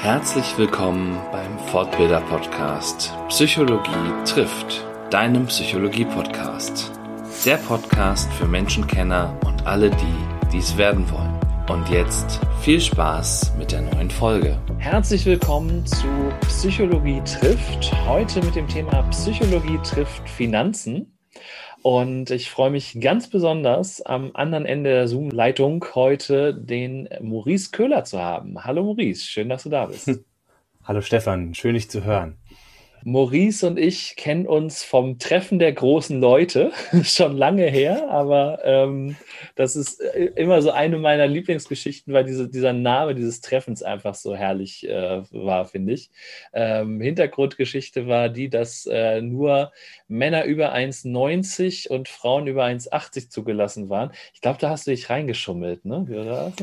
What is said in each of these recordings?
Herzlich willkommen beim Fortbilder Podcast Psychologie trifft, deinem Psychologie Podcast. Der Podcast für Menschenkenner und alle die, die es werden wollen. Und jetzt viel Spaß mit der neuen Folge. Herzlich willkommen zu Psychologie trifft. Heute mit dem Thema Psychologie trifft Finanzen. Und ich freue mich ganz besonders, am anderen Ende der Zoom-Leitung heute den Maurice Köhler zu haben. Hallo Maurice, schön, dass du da bist. Hallo Stefan, schön dich zu hören. Maurice und ich kennen uns vom Treffen der großen Leute, schon lange her, aber ähm, das ist äh, immer so eine meiner Lieblingsgeschichten, weil diese, dieser Name dieses Treffens einfach so herrlich äh, war, finde ich. Ähm, Hintergrundgeschichte war die, dass äh, nur Männer über 1,90 und Frauen über 1,80 zugelassen waren. Ich glaube, da hast du dich reingeschummelt, ne?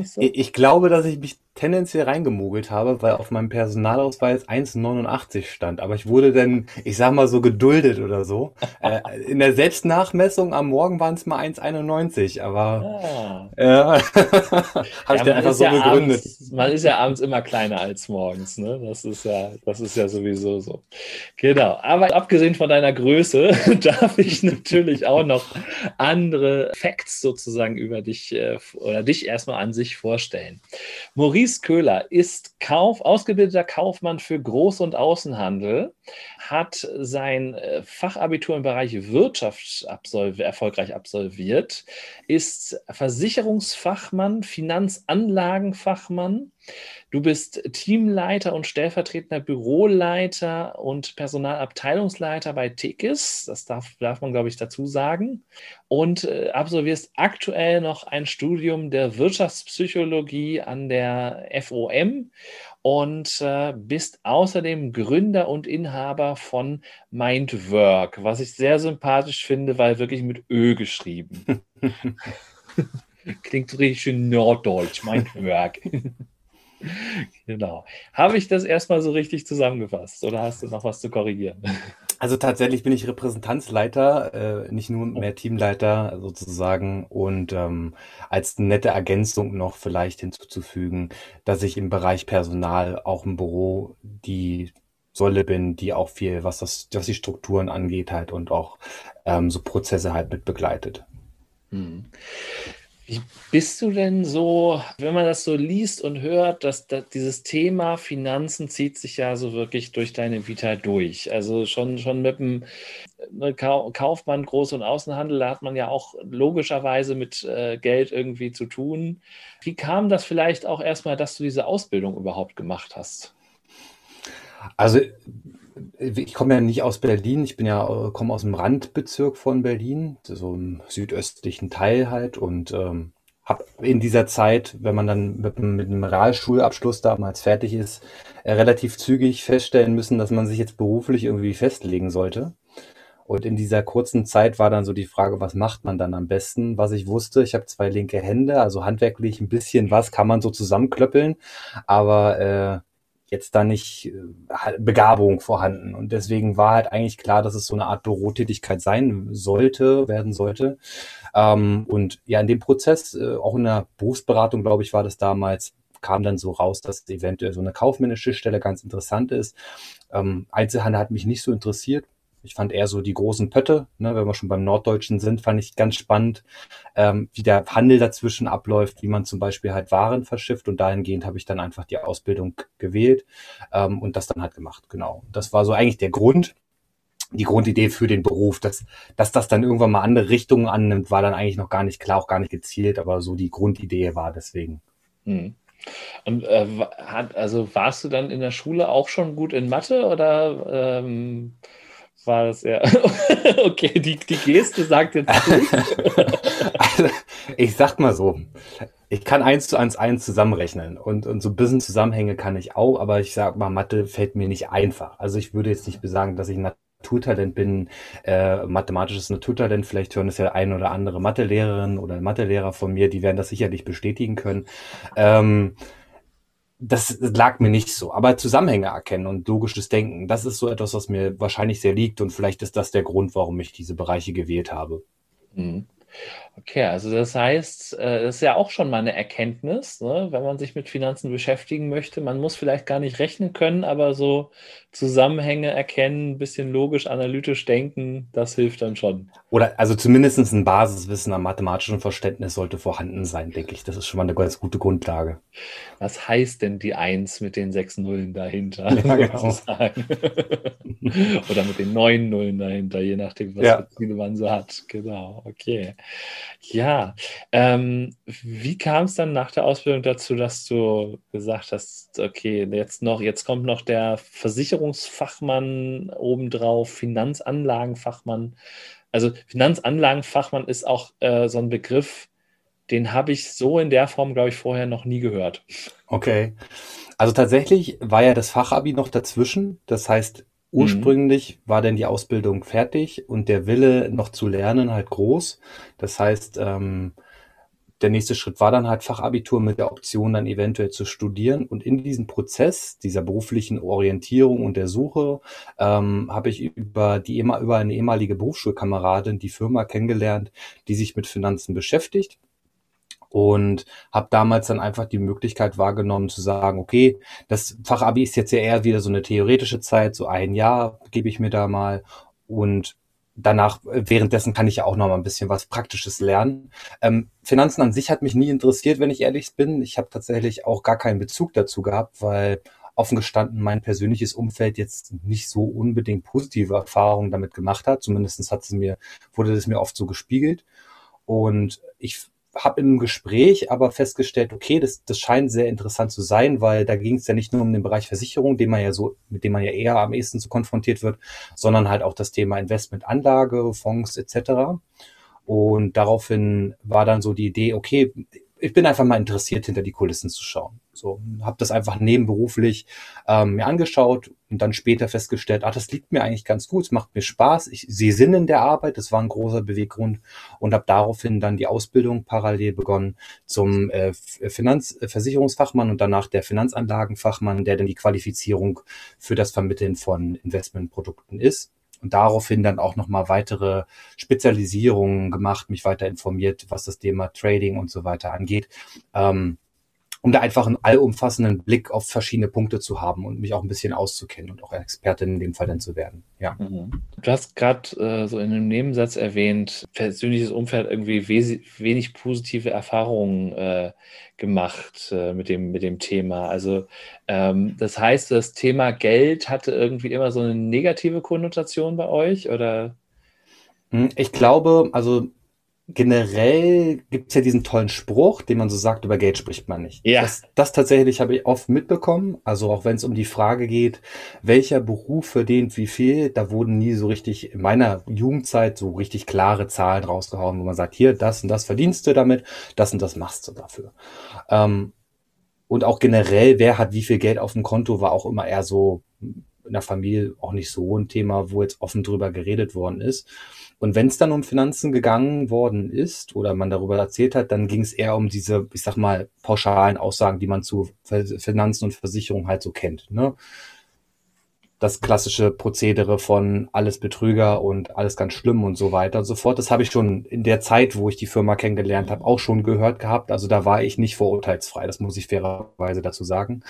So? Ich glaube, dass ich mich tendenziell reingemogelt habe, weil auf meinem Personalausweis 1,89 stand. Aber ich wurde dann, ich sag mal so geduldet oder so. äh, in der Selbstnachmessung am Morgen waren es mal 1,91, aber ah. äh, habe ich ja, dann einfach so ja begründet. Abends, man ist ja abends immer kleiner als morgens, ne? Das ist ja, das ist ja sowieso so. Genau. Aber abgesehen von deiner Größe darf ich natürlich auch noch andere Facts sozusagen über dich äh, oder dich erstmal an sich vorstellen. Maurice Maurice Köhler ist Kauf, ausgebildeter Kaufmann für Groß- und Außenhandel, hat sein äh, Fachabitur im Bereich Wirtschaft absolv erfolgreich absolviert, ist Versicherungsfachmann, Finanzanlagenfachmann, Du bist Teamleiter und stellvertretender Büroleiter und Personalabteilungsleiter bei Tekis. Das darf, darf man, glaube ich, dazu sagen. Und äh, absolvierst aktuell noch ein Studium der Wirtschaftspsychologie an der FOM und äh, bist außerdem Gründer und Inhaber von Mindwork, was ich sehr sympathisch finde, weil wirklich mit Ö geschrieben. Klingt richtig schön norddeutsch, Mindwork. genau. Habe ich das erstmal so richtig zusammengefasst oder hast du noch was zu korrigieren? Also tatsächlich bin ich Repräsentanzleiter, äh, nicht nur mehr Teamleiter sozusagen. Und ähm, als nette Ergänzung noch vielleicht hinzuzufügen, dass ich im Bereich Personal auch im Büro die Säule bin, die auch viel, was das, was die Strukturen angeht, halt und auch ähm, so Prozesse halt mit begleitet. Hm. Wie bist du denn so, wenn man das so liest und hört, dass, dass, dieses Thema Finanzen zieht sich ja so wirklich durch deine Vita durch. Also schon, schon mit dem ne, Kaufmann, Groß- und Außenhandel, da hat man ja auch logischerweise mit äh, Geld irgendwie zu tun. Wie kam das vielleicht auch erstmal, dass du diese Ausbildung überhaupt gemacht hast? Also ich komme ja nicht aus Berlin, ich bin ja, komme aus dem Randbezirk von Berlin, so im südöstlichen Teil halt und ähm, habe in dieser Zeit, wenn man dann mit, mit einem Realschulabschluss damals fertig ist, äh, relativ zügig feststellen müssen, dass man sich jetzt beruflich irgendwie festlegen sollte. Und in dieser kurzen Zeit war dann so die Frage, was macht man dann am besten? Was ich wusste, ich habe zwei linke Hände, also handwerklich ein bisschen was kann man so zusammenklöppeln, aber äh, jetzt da nicht äh, Begabung vorhanden. Und deswegen war halt eigentlich klar, dass es so eine Art Bürotätigkeit sein sollte, werden sollte. Ähm, und ja, in dem Prozess, äh, auch in der Berufsberatung, glaube ich, war das damals, kam dann so raus, dass eventuell so eine kaufmännische Stelle ganz interessant ist. Ähm, Einzelhandel hat mich nicht so interessiert. Ich fand eher so die großen Pötte, ne, wenn wir schon beim Norddeutschen sind, fand ich ganz spannend, ähm, wie der Handel dazwischen abläuft, wie man zum Beispiel halt Waren verschifft und dahingehend habe ich dann einfach die Ausbildung gewählt ähm, und das dann halt gemacht. Genau. Das war so eigentlich der Grund, die Grundidee für den Beruf, dass, dass das dann irgendwann mal andere Richtungen annimmt, war dann eigentlich noch gar nicht klar, auch gar nicht gezielt, aber so die Grundidee war deswegen. Hm. Und äh, hat, also warst du dann in der Schule auch schon gut in Mathe oder ähm, war das ja. okay, die, die Geste sagt jetzt also, ich sag mal so, ich kann eins zu eins eins zusammenrechnen und, und so ein bisschen Zusammenhänge kann ich auch, aber ich sag mal, Mathe fällt mir nicht einfach. Also ich würde jetzt nicht sagen, dass ich Naturtalent bin, äh, mathematisches Naturtalent. Vielleicht hören es ja ein oder andere Mathelehrerin oder Mathelehrer von mir, die werden das sicherlich bestätigen können. Ähm, das lag mir nicht so. Aber Zusammenhänge erkennen und logisches Denken, das ist so etwas, was mir wahrscheinlich sehr liegt und vielleicht ist das der Grund, warum ich diese Bereiche gewählt habe. Mhm. Okay, also das heißt, äh, das ist ja auch schon mal eine Erkenntnis, ne? wenn man sich mit Finanzen beschäftigen möchte. Man muss vielleicht gar nicht rechnen können, aber so Zusammenhänge erkennen, ein bisschen logisch, analytisch denken, das hilft dann schon. Oder also zumindest ein Basiswissen am mathematischen Verständnis sollte vorhanden sein, denke ich. Das ist schon mal eine ganz gute Grundlage. Was heißt denn die Eins mit den sechs Nullen dahinter? Ja, genau. Oder mit den neun Nullen dahinter, je nachdem, was ja. Ziele man so hat. Genau, okay. Ja, ähm, wie kam es dann nach der Ausbildung dazu, dass du gesagt hast, okay, jetzt noch, jetzt kommt noch der Versicherungsfachmann obendrauf, Finanzanlagenfachmann. Also Finanzanlagenfachmann ist auch äh, so ein Begriff, den habe ich so in der Form, glaube ich, vorher noch nie gehört. Okay. Also tatsächlich war ja das Fachabi noch dazwischen. Das heißt. Ursprünglich war denn die Ausbildung fertig und der Wille noch zu lernen halt groß. Das heißt, ähm, der nächste Schritt war dann halt Fachabitur mit der Option dann eventuell zu studieren. Und in diesem Prozess dieser beruflichen Orientierung und der Suche ähm, habe ich über die über eine ehemalige Berufsschulkameradin die Firma kennengelernt, die sich mit Finanzen beschäftigt und habe damals dann einfach die Möglichkeit wahrgenommen zu sagen, okay, das Fachabi ist jetzt ja eher wieder so eine theoretische Zeit, so ein Jahr gebe ich mir da mal und danach, währenddessen kann ich ja auch noch mal ein bisschen was Praktisches lernen. Ähm, Finanzen an sich hat mich nie interessiert, wenn ich ehrlich bin. Ich habe tatsächlich auch gar keinen Bezug dazu gehabt, weil offen gestanden mein persönliches Umfeld jetzt nicht so unbedingt positive Erfahrungen damit gemacht hat. Zumindest hat es mir, wurde das mir oft so gespiegelt. Und ich habe in einem Gespräch aber festgestellt, okay, das, das scheint sehr interessant zu sein, weil da ging es ja nicht nur um den Bereich Versicherung, den man ja so, mit dem man ja eher am ehesten so konfrontiert wird, sondern halt auch das Thema Investmentanlage, Fonds etc. Und daraufhin war dann so die Idee, okay, ich bin einfach mal interessiert, hinter die Kulissen zu schauen. So, habe das einfach nebenberuflich ähm, mir angeschaut und dann später festgestellt, ach, das liegt mir eigentlich ganz gut, es macht mir Spaß, ich sehe Sinn in der Arbeit, das war ein großer Beweggrund und habe daraufhin dann die Ausbildung parallel begonnen zum äh, Finanzversicherungsfachmann äh, und danach der Finanzanlagenfachmann, der dann die Qualifizierung für das Vermitteln von Investmentprodukten ist und daraufhin dann auch nochmal weitere Spezialisierungen gemacht, mich weiter informiert, was das Thema Trading und so weiter angeht. Ähm, um da einfach einen allumfassenden Blick auf verschiedene Punkte zu haben und mich auch ein bisschen auszukennen und auch Expertin in dem Fall dann zu werden. Ja. Mhm. Du hast gerade äh, so in einem Nebensatz erwähnt, persönliches Umfeld irgendwie wenig positive Erfahrungen äh, gemacht äh, mit, dem, mit dem Thema. Also ähm, das heißt, das Thema Geld hatte irgendwie immer so eine negative Konnotation bei euch oder? Hm, ich glaube, also generell gibt es ja diesen tollen Spruch, den man so sagt, über Geld spricht man nicht. Ja. Das, das tatsächlich habe ich oft mitbekommen. Also auch wenn es um die Frage geht, welcher Beruf verdient wie viel, da wurden nie so richtig in meiner Jugendzeit so richtig klare Zahlen rausgehauen, wo man sagt, hier, das und das verdienst du damit, das und das machst du dafür. Ähm, und auch generell, wer hat wie viel Geld auf dem Konto, war auch immer eher so in der Familie auch nicht so ein Thema, wo jetzt offen drüber geredet worden ist. Und wenn es dann um Finanzen gegangen worden ist oder man darüber erzählt hat, dann ging es eher um diese, ich sag mal, pauschalen Aussagen, die man zu Finanzen und Versicherungen halt so kennt. Ne? Das klassische Prozedere von alles Betrüger und alles ganz schlimm und so weiter und so fort. Das habe ich schon in der Zeit, wo ich die Firma kennengelernt habe, auch schon gehört gehabt. Also da war ich nicht vorurteilsfrei, das muss ich fairerweise dazu sagen.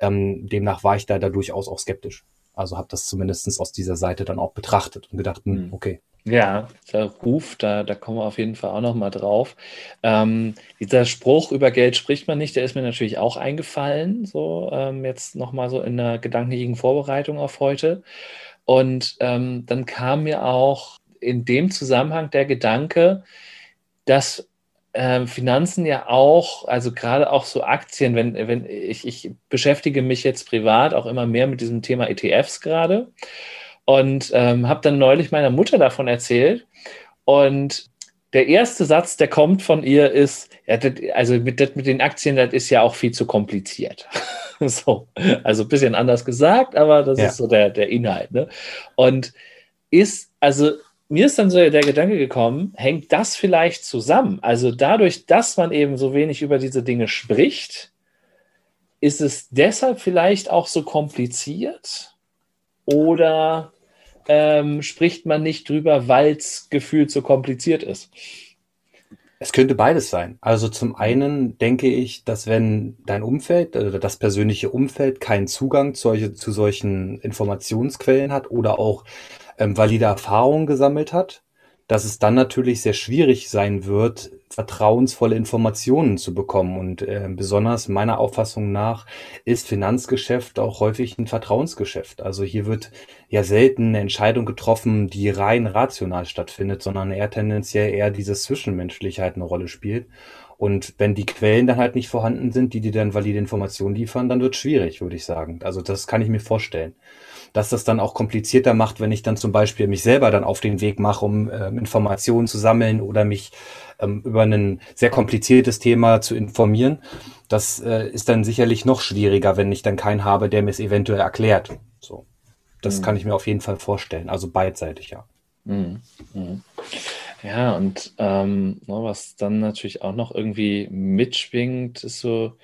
Ähm, demnach war ich da, da durchaus auch skeptisch. Also habe das zumindest aus dieser Seite dann auch betrachtet und gedacht, hm, hm. okay, ja, der Ruf, da, da kommen wir auf jeden Fall auch noch mal drauf. Ähm, dieser Spruch über Geld spricht man nicht, der ist mir natürlich auch eingefallen, so ähm, jetzt noch mal so in der gedanklichen Vorbereitung auf heute. Und ähm, dann kam mir auch in dem Zusammenhang der Gedanke, dass äh, Finanzen ja auch, also gerade auch so Aktien, wenn, wenn ich, ich beschäftige mich jetzt privat auch immer mehr mit diesem Thema ETFs gerade. Und ähm, habe dann neulich meiner Mutter davon erzählt. Und der erste Satz, der kommt von ihr, ist, ja, das, also mit, das, mit den Aktien, das ist ja auch viel zu kompliziert. so, also ein bisschen anders gesagt, aber das ja. ist so der, der Inhalt. Ne? Und ist, also mir ist dann so der Gedanke gekommen, hängt das vielleicht zusammen? Also dadurch, dass man eben so wenig über diese Dinge spricht, ist es deshalb vielleicht auch so kompliziert? Oder ähm, spricht man nicht drüber, weil es gefühlt so kompliziert ist. Es könnte beides sein. Also zum einen denke ich, dass wenn dein Umfeld oder das persönliche Umfeld keinen Zugang zu, solche, zu solchen Informationsquellen hat oder auch ähm, valide Erfahrungen gesammelt hat, dass es dann natürlich sehr schwierig sein wird, vertrauensvolle Informationen zu bekommen. Und äh, besonders meiner Auffassung nach ist Finanzgeschäft auch häufig ein Vertrauensgeschäft. Also hier wird ja selten eine Entscheidung getroffen, die rein rational stattfindet, sondern eher tendenziell eher dieses Zwischenmenschliche halt eine Rolle spielt. Und wenn die Quellen dann halt nicht vorhanden sind, die dir dann valide Informationen liefern, dann wird es schwierig, würde ich sagen. Also das kann ich mir vorstellen dass das dann auch komplizierter macht, wenn ich dann zum Beispiel mich selber dann auf den Weg mache, um äh, Informationen zu sammeln oder mich ähm, über ein sehr kompliziertes Thema zu informieren. Das äh, ist dann sicherlich noch schwieriger, wenn ich dann keinen habe, der mir es eventuell erklärt. So. Das mhm. kann ich mir auf jeden Fall vorstellen. Also beidseitig, ja. Mhm. Mhm. Ja, und ähm, ne, was dann natürlich auch noch irgendwie mitschwingt, ist so,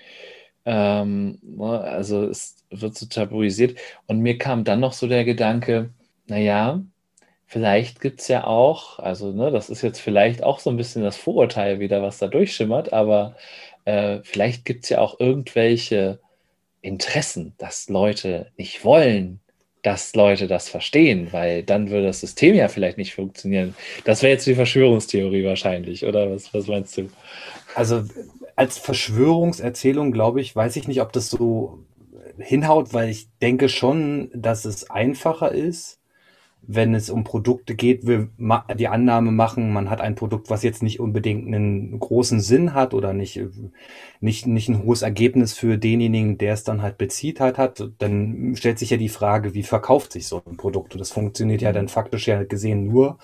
ähm, ne, also es wird so tabuisiert. Und mir kam dann noch so der Gedanke, naja, vielleicht gibt es ja auch, also ne, das ist jetzt vielleicht auch so ein bisschen das Vorurteil wieder, was da durchschimmert, aber äh, vielleicht gibt es ja auch irgendwelche Interessen, dass Leute nicht wollen, dass Leute das verstehen, weil dann würde das System ja vielleicht nicht funktionieren. Das wäre jetzt die Verschwörungstheorie wahrscheinlich, oder was, was meinst du? Also als Verschwörungserzählung, glaube ich, weiß ich nicht, ob das so hinhaut, weil ich denke schon, dass es einfacher ist, wenn es um Produkte geht, wir die Annahme machen, man hat ein Produkt, was jetzt nicht unbedingt einen großen Sinn hat oder nicht, nicht, nicht ein hohes Ergebnis für denjenigen, der es dann halt bezieht halt hat, dann stellt sich ja die Frage, wie verkauft sich so ein Produkt? Und das funktioniert ja dann faktisch ja gesehen nur,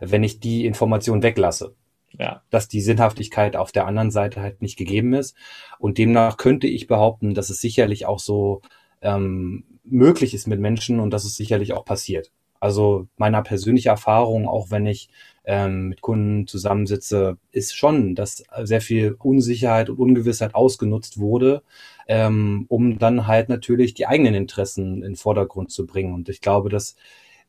wenn ich die Information weglasse ja. dass die Sinnhaftigkeit auf der anderen Seite halt nicht gegeben ist. Und demnach könnte ich behaupten, dass es sicherlich auch so ähm, möglich ist mit Menschen und dass es sicherlich auch passiert. Also meiner persönlichen Erfahrung, auch wenn ich ähm, mit Kunden zusammensitze, ist schon, dass sehr viel Unsicherheit und Ungewissheit ausgenutzt wurde, ähm, um dann halt natürlich die eigenen Interessen in den Vordergrund zu bringen. Und ich glaube, dass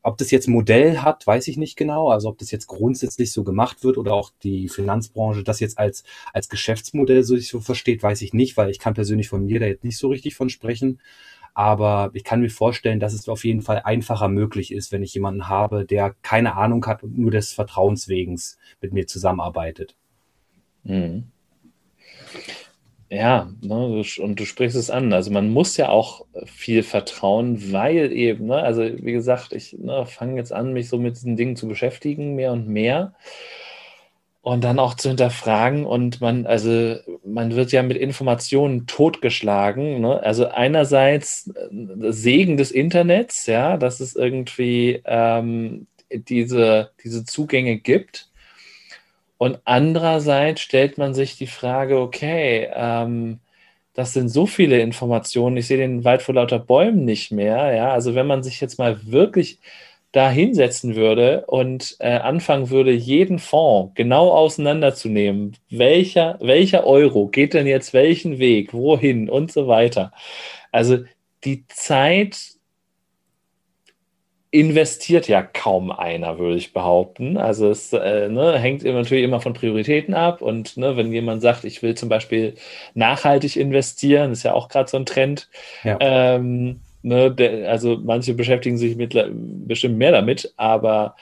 ob das jetzt Modell hat, weiß ich nicht genau. Also ob das jetzt grundsätzlich so gemacht wird oder auch die Finanzbranche das jetzt als, als Geschäftsmodell so so versteht, weiß ich nicht, weil ich kann persönlich von mir da jetzt nicht so richtig von sprechen. Aber ich kann mir vorstellen, dass es auf jeden Fall einfacher möglich ist, wenn ich jemanden habe, der keine Ahnung hat und nur des Vertrauenswegens mit mir zusammenarbeitet. Mhm. Ja, ne, und du sprichst es an. Also man muss ja auch viel vertrauen, weil eben, ne, also wie gesagt, ich ne, fange jetzt an, mich so mit diesen Dingen zu beschäftigen, mehr und mehr. Und dann auch zu hinterfragen. Und man, also man wird ja mit Informationen totgeschlagen. Ne? Also einerseits äh, Segen des Internets, ja, dass es irgendwie ähm, diese, diese Zugänge gibt. Und andererseits stellt man sich die Frage, okay, ähm, das sind so viele Informationen, ich sehe den Wald vor lauter Bäumen nicht mehr. Ja? Also wenn man sich jetzt mal wirklich da hinsetzen würde und äh, anfangen würde, jeden Fonds genau auseinanderzunehmen, welcher, welcher Euro geht denn jetzt welchen Weg, wohin und so weiter. Also die Zeit investiert ja kaum einer, würde ich behaupten. Also es äh, ne, hängt natürlich immer von Prioritäten ab. Und ne, wenn jemand sagt, ich will zum Beispiel nachhaltig investieren, ist ja auch gerade so ein Trend. Ja. Ähm, ne, der, also manche beschäftigen sich mit, bestimmt mehr damit, aber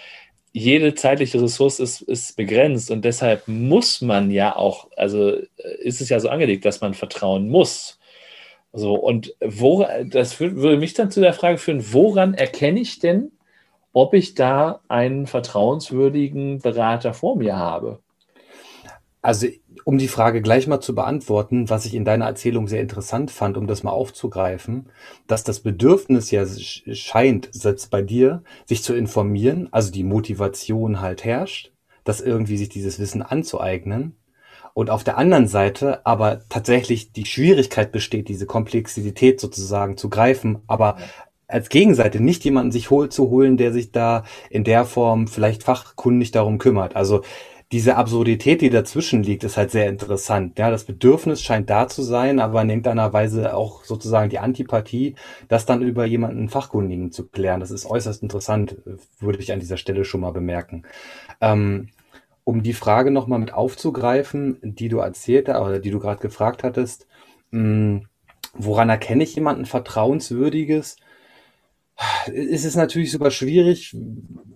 jede zeitliche Ressource ist, ist begrenzt und deshalb muss man ja auch, also äh, ist es ja so angelegt, dass man vertrauen muss. So, und wo, das würde mich dann zu der Frage führen, woran erkenne ich denn, ob ich da einen vertrauenswürdigen Berater vor mir habe? Also, um die Frage gleich mal zu beantworten, was ich in deiner Erzählung sehr interessant fand, um das mal aufzugreifen, dass das Bedürfnis ja scheint, selbst bei dir, sich zu informieren, also die Motivation halt herrscht, dass irgendwie sich dieses Wissen anzueignen und auf der anderen Seite aber tatsächlich die Schwierigkeit besteht, diese Komplexität sozusagen zu greifen, aber als Gegenseite nicht jemanden sich hol zu holen, der sich da in der Form vielleicht fachkundig darum kümmert. Also diese Absurdität, die dazwischen liegt, ist halt sehr interessant. Ja, das Bedürfnis scheint da zu sein, aber in irgendeiner Weise auch sozusagen die Antipathie, das dann über jemanden Fachkundigen zu klären. Das ist äußerst interessant, würde ich an dieser Stelle schon mal bemerken. Ähm, um die Frage nochmal mit aufzugreifen, die du erzählt oder die du gerade gefragt hattest, mh, hm, woran erkenne ich jemanden Vertrauenswürdiges? ist es natürlich super schwierig,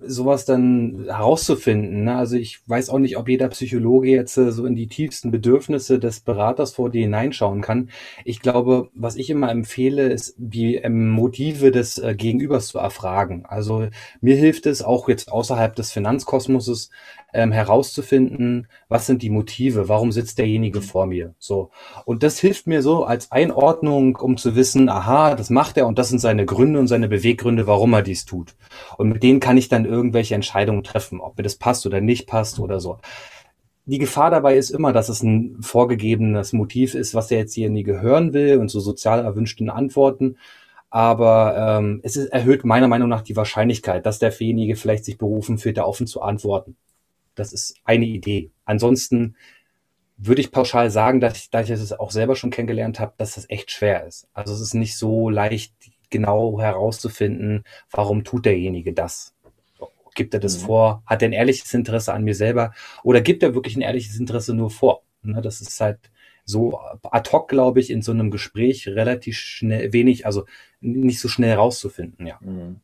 sowas dann herauszufinden. Ne? Also ich weiß auch nicht, ob jeder Psychologe jetzt äh, so in die tiefsten Bedürfnisse des Beraters vor dir hineinschauen kann. Ich glaube, was ich immer empfehle, ist, die ähm, Motive des äh, Gegenübers zu erfragen. Also mir hilft es auch jetzt außerhalb des Finanzkosmoses ähm, herauszufinden, was sind die Motive, warum sitzt derjenige vor mir. So. Und das hilft mir so als Einordnung, um zu wissen, aha, das macht er und das sind seine Gründe und seine Beweggründe, warum er dies tut. Und mit denen kann ich dann irgendwelche Entscheidungen treffen, ob mir das passt oder nicht passt oder so. Die Gefahr dabei ist immer, dass es ein vorgegebenes Motiv ist, was der jetzt hier nie gehören will und so sozial erwünschten Antworten aber ähm, es ist, erhöht meiner Meinung nach die Wahrscheinlichkeit, dass derjenige vielleicht sich berufen fühlt, da offen zu antworten. Das ist eine Idee. Ansonsten würde ich pauschal sagen, dass ich, da ich es auch selber schon kennengelernt habe, dass das echt schwer ist. Also es ist nicht so leicht genau herauszufinden, warum tut derjenige das. Gibt er das mhm. vor? Hat er ein ehrliches Interesse an mir selber? Oder gibt er wirklich ein ehrliches Interesse nur vor? Ne, das ist halt so ad hoc, glaube ich, in so einem Gespräch relativ schnell, wenig, also nicht so schnell herauszufinden, ja. Mhm.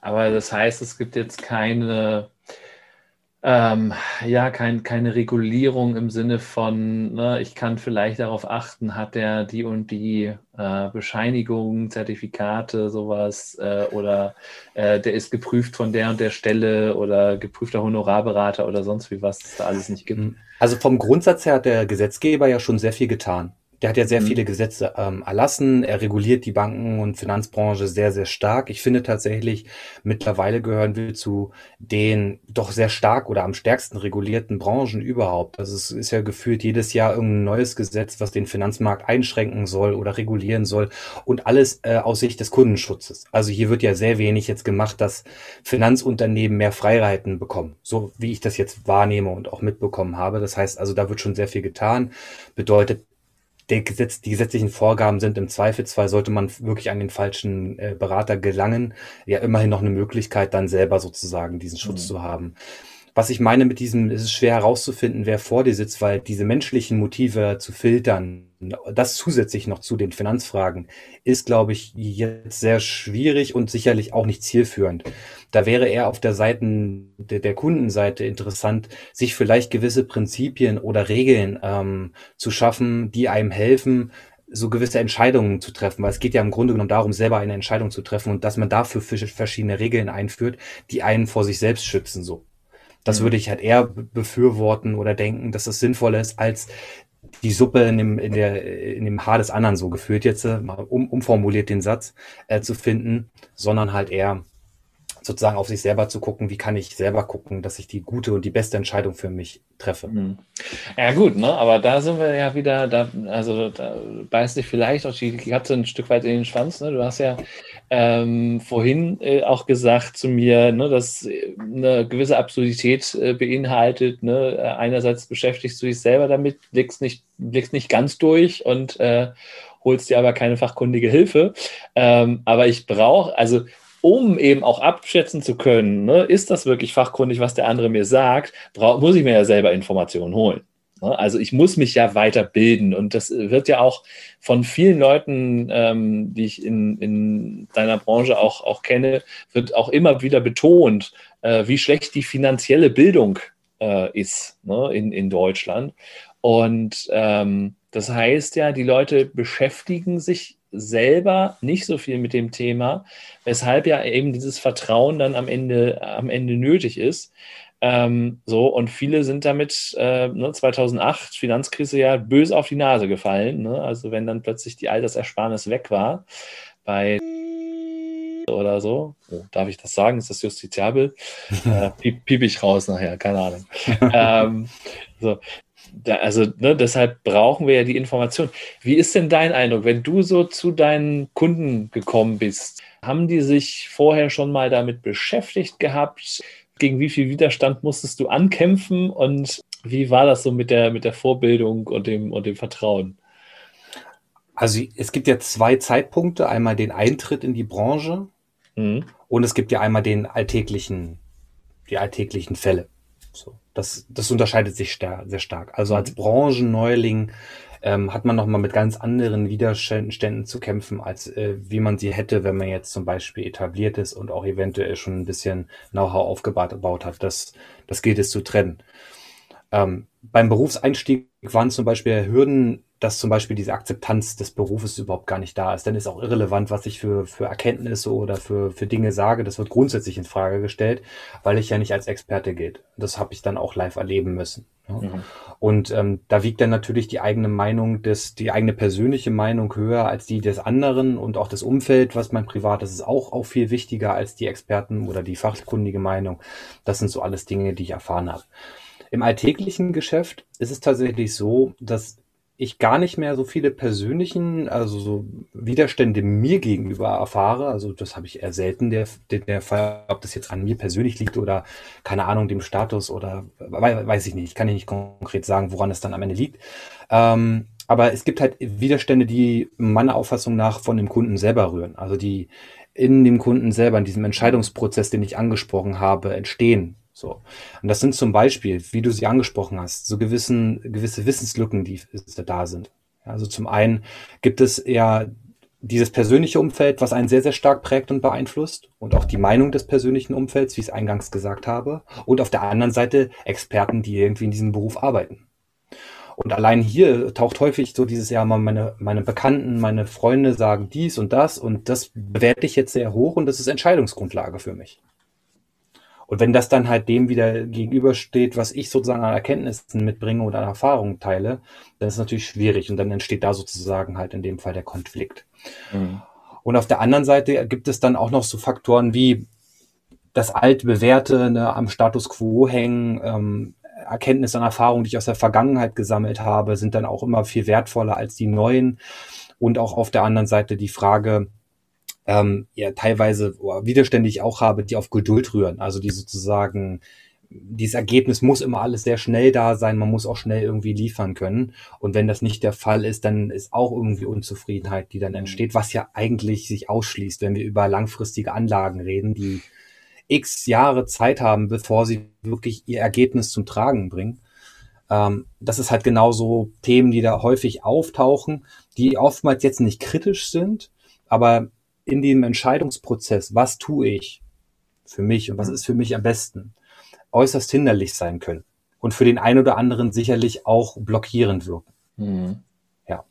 Aber das heißt, es gibt jetzt keine ähm, ja, kein, keine Regulierung im Sinne von, ne, ich kann vielleicht darauf achten, hat er die und die äh, Bescheinigungen, Zertifikate, sowas, äh, oder äh, der ist geprüft von der und der Stelle oder geprüfter Honorarberater oder sonst wie was es da alles nicht gibt. Also vom Grundsatz her hat der Gesetzgeber ja schon sehr viel getan. Der hat ja sehr mhm. viele Gesetze ähm, erlassen. Er reguliert die Banken- und Finanzbranche sehr, sehr stark. Ich finde tatsächlich, mittlerweile gehören wir zu den doch sehr stark oder am stärksten regulierten Branchen überhaupt. Also es ist ja gefühlt jedes Jahr irgendein neues Gesetz, was den Finanzmarkt einschränken soll oder regulieren soll und alles äh, aus Sicht des Kundenschutzes. Also hier wird ja sehr wenig jetzt gemacht, dass Finanzunternehmen mehr Freiheiten bekommen. So wie ich das jetzt wahrnehme und auch mitbekommen habe. Das heißt also, da wird schon sehr viel getan. Bedeutet, der Gesetz, die gesetzlichen Vorgaben sind im Zweifelsfall, sollte man wirklich an den falschen äh, Berater gelangen, ja immerhin noch eine Möglichkeit, dann selber sozusagen diesen Schutz mhm. zu haben. Was ich meine mit diesem, ist es schwer herauszufinden, wer vor dir sitzt, weil diese menschlichen Motive zu filtern, das zusätzlich noch zu den Finanzfragen, ist, glaube ich, jetzt sehr schwierig und sicherlich auch nicht zielführend. Da wäre eher auf der Seite der, der Kundenseite interessant, sich vielleicht gewisse Prinzipien oder Regeln ähm, zu schaffen, die einem helfen, so gewisse Entscheidungen zu treffen, weil es geht ja im Grunde genommen darum, selber eine Entscheidung zu treffen und dass man dafür verschiedene Regeln einführt, die einen vor sich selbst schützen, so. Das mhm. würde ich halt eher befürworten oder denken, dass es sinnvoller ist, als die Suppe in dem, in der, in dem Haar des anderen so geführt, jetzt äh, mal um, umformuliert den Satz äh, zu finden, sondern halt eher sozusagen auf sich selber zu gucken, wie kann ich selber gucken, dass ich die gute und die beste Entscheidung für mich treffe. Mhm. Ja gut, ne? aber da sind wir ja wieder, da, also da beißt sich vielleicht auch die Katze ein Stück weit in den Schwanz. Ne? Du hast ja ähm, vorhin äh, auch gesagt zu mir, ne, dass eine gewisse Absurdität äh, beinhaltet. Ne? Einerseits beschäftigst du dich selber damit, blickst nicht, blickst nicht ganz durch und äh, holst dir aber keine fachkundige Hilfe. Ähm, aber ich brauche, also um eben auch abschätzen zu können, ne, ist das wirklich fachkundig, was der andere mir sagt, muss ich mir ja selber Informationen holen. Ne? Also ich muss mich ja weiterbilden und das wird ja auch von vielen Leuten, ähm, die ich in, in deiner Branche auch, auch kenne, wird auch immer wieder betont, äh, wie schlecht die finanzielle Bildung äh, ist ne, in, in Deutschland. Und ähm, das heißt ja, die Leute beschäftigen sich selber nicht so viel mit dem Thema, weshalb ja eben dieses Vertrauen dann am Ende, am Ende nötig ist. Ähm, so, und viele sind damit äh, ne, 2008, Finanzkrise ja böse auf die Nase gefallen. Ne? Also, wenn dann plötzlich die Altersersparnis weg war, bei oder so. Oh, darf ich das sagen? Ist das justiziabel? äh, piep, piep, ich raus nachher, keine Ahnung. ähm, so, da, also ne, deshalb brauchen wir ja die Information. Wie ist denn dein Eindruck, wenn du so zu deinen Kunden gekommen bist? Haben die sich vorher schon mal damit beschäftigt gehabt? Gegen wie viel Widerstand musstest du ankämpfen? Und wie war das so mit der, mit der Vorbildung und dem, und dem Vertrauen? Also es gibt ja zwei Zeitpunkte. Einmal den Eintritt in die Branche mhm. und es gibt ja einmal den alltäglichen, die alltäglichen Fälle. So, das, das unterscheidet sich sehr stark. Also als Branchenneuling ähm, hat man nochmal mit ganz anderen Widerständen zu kämpfen, als äh, wie man sie hätte, wenn man jetzt zum Beispiel etabliert ist und auch eventuell schon ein bisschen Know-how aufgebaut hat. Das, das gilt es zu trennen. Ähm, beim Berufseinstieg waren zum Beispiel Hürden, dass zum Beispiel diese Akzeptanz des Berufes überhaupt gar nicht da ist. Dann ist auch irrelevant, was ich für, für Erkenntnisse oder für, für Dinge sage. Das wird grundsätzlich in Frage gestellt, weil ich ja nicht als Experte gilt. Das habe ich dann auch live erleben müssen. Mhm. Und ähm, da wiegt dann natürlich die eigene Meinung, des, die eigene persönliche Meinung höher als die des anderen und auch das Umfeld, was mein privates ist, auch, auch viel wichtiger als die Experten oder die fachkundige Meinung. Das sind so alles Dinge, die ich erfahren habe. Im alltäglichen Geschäft ist es tatsächlich so, dass ich gar nicht mehr so viele persönlichen, also so Widerstände mir gegenüber erfahre. Also das habe ich eher selten der, der, Fall, ob das jetzt an mir persönlich liegt oder keine Ahnung, dem Status oder weiß ich nicht. Kann ich nicht konkret sagen, woran es dann am Ende liegt. Ähm, aber es gibt halt Widerstände, die meiner Auffassung nach von dem Kunden selber rühren. Also die in dem Kunden selber, in diesem Entscheidungsprozess, den ich angesprochen habe, entstehen. So. Und das sind zum Beispiel, wie du sie angesprochen hast, so gewissen, gewisse Wissenslücken, die da sind. Also zum einen gibt es ja dieses persönliche Umfeld, was einen sehr, sehr stark prägt und beeinflusst und auch die Meinung des persönlichen Umfelds, wie ich es eingangs gesagt habe. Und auf der anderen Seite Experten, die irgendwie in diesem Beruf arbeiten. Und allein hier taucht häufig so dieses Jahr mal meine, meine Bekannten, meine Freunde sagen dies und das und das bewerte ich jetzt sehr hoch und das ist Entscheidungsgrundlage für mich. Und wenn das dann halt dem wieder gegenübersteht, was ich sozusagen an Erkenntnissen mitbringe oder an Erfahrungen teile, dann ist es natürlich schwierig und dann entsteht da sozusagen halt in dem Fall der Konflikt. Mhm. Und auf der anderen Seite gibt es dann auch noch so Faktoren wie das alte Bewährte ne, am Status quo hängen, ähm, Erkenntnisse und Erfahrungen, die ich aus der Vergangenheit gesammelt habe, sind dann auch immer viel wertvoller als die neuen. Und auch auf der anderen Seite die Frage, ähm, ja teilweise oh, Widerstände ich auch habe, die auf Geduld rühren. Also die sozusagen, dieses Ergebnis muss immer alles sehr schnell da sein, man muss auch schnell irgendwie liefern können. Und wenn das nicht der Fall ist, dann ist auch irgendwie Unzufriedenheit, die dann entsteht, was ja eigentlich sich ausschließt, wenn wir über langfristige Anlagen reden, die x Jahre Zeit haben, bevor sie wirklich ihr Ergebnis zum Tragen bringen. Ähm, das ist halt genauso Themen, die da häufig auftauchen, die oftmals jetzt nicht kritisch sind, aber in dem Entscheidungsprozess, was tue ich für mich und was ist für mich am besten, äußerst hinderlich sein können und für den einen oder anderen sicherlich auch blockierend wirken. Mhm. Ja.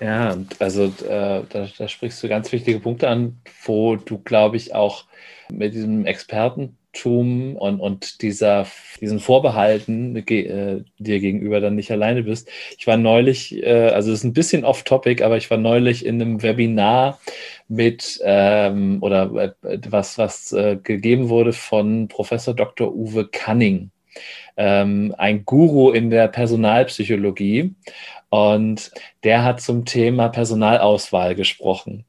Ja, also äh, da, da sprichst du ganz wichtige Punkte an, wo du, glaube ich, auch mit diesem Experten Tum und, und dieser, diesen Vorbehalten äh, dir gegenüber dann nicht alleine bist. Ich war neulich, äh, also es ist ein bisschen off-topic, aber ich war neulich in einem Webinar mit ähm, oder äh, was, was äh, gegeben wurde von Professor Dr. Uwe Canning, ähm, ein Guru in der Personalpsychologie. Und der hat zum Thema Personalauswahl gesprochen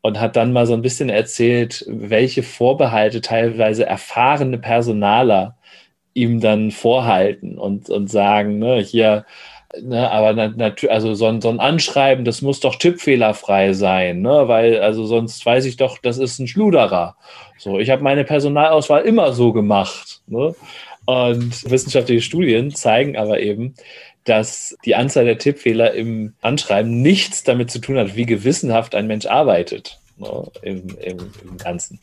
und hat dann mal so ein bisschen erzählt, welche Vorbehalte teilweise erfahrene Personaler ihm dann vorhalten und, und sagen, ne, hier, ne, aber natürlich, also so ein, so ein Anschreiben, das muss doch tippfehlerfrei sein, ne, weil, also sonst weiß ich doch, das ist ein Schluderer. So, ich habe meine Personalauswahl immer so gemacht. Ne? Und wissenschaftliche Studien zeigen aber eben, dass die Anzahl der Tippfehler im Anschreiben nichts damit zu tun hat, wie gewissenhaft ein Mensch arbeitet ne, im, im, im Ganzen.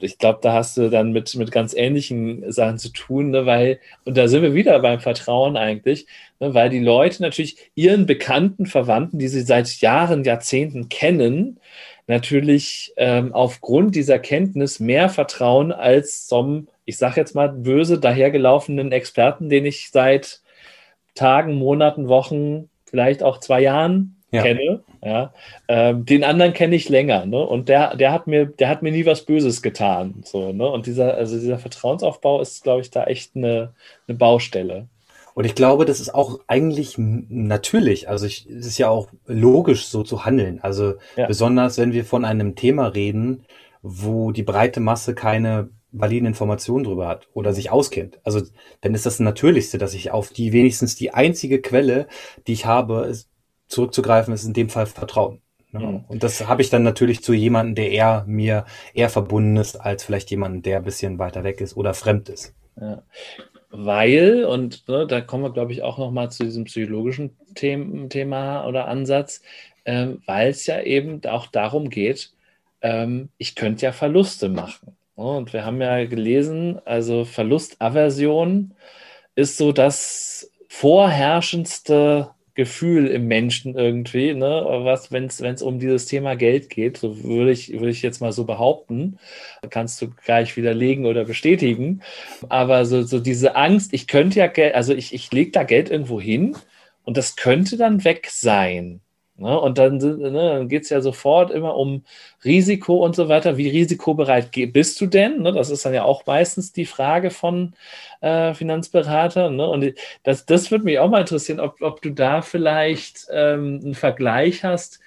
Ich glaube, da hast du dann mit, mit ganz ähnlichen Sachen zu tun, ne, weil, und da sind wir wieder beim Vertrauen eigentlich, ne, weil die Leute natürlich ihren bekannten Verwandten, die sie seit Jahren, Jahrzehnten kennen, natürlich ähm, aufgrund dieser Kenntnis mehr vertrauen als zum, ich sage jetzt mal, böse dahergelaufenen Experten, den ich seit Tagen, Monaten, Wochen, vielleicht auch zwei Jahren ja. kenne. Ja. Ähm, den anderen kenne ich länger, ne? Und der, der hat mir, der hat mir nie was Böses getan. So, ne? Und dieser, also dieser Vertrauensaufbau ist, glaube ich, da echt eine, eine Baustelle. Und ich glaube, das ist auch eigentlich natürlich. Also ich, es ist ja auch logisch, so zu handeln. Also ja. besonders, wenn wir von einem Thema reden, wo die breite Masse keine validen Informationen drüber hat oder sich auskennt. Also dann ist das Natürlichste, dass ich auf die wenigstens die einzige Quelle, die ich habe, ist, zurückzugreifen, ist in dem Fall Vertrauen. Ne? Mhm. Und das habe ich dann natürlich zu jemandem, der eher mir eher verbunden ist, als vielleicht jemand, der ein bisschen weiter weg ist oder fremd ist. Ja. weil, und ne, da kommen wir, glaube ich, auch nochmal zu diesem psychologischen Thema, Thema oder Ansatz, ähm, weil es ja eben auch darum geht, ähm, ich könnte ja Verluste machen. Und wir haben ja gelesen, also Verlustaversion ist so das vorherrschendste Gefühl im Menschen irgendwie, ne? was, wenn es um dieses Thema Geld geht, so würde ich, würde ich jetzt mal so behaupten, kannst du gleich widerlegen oder bestätigen, aber so, so diese Angst, ich könnte ja Geld, also ich, ich lege da Geld irgendwo hin und das könnte dann weg sein. Ne? Und dann, ne, dann geht es ja sofort immer um Risiko und so weiter. Wie risikobereit bist du denn? Ne? Das ist dann ja auch meistens die Frage von äh, Finanzberatern. Ne? Und das, das würde mich auch mal interessieren, ob, ob du da vielleicht ähm, einen Vergleich hast.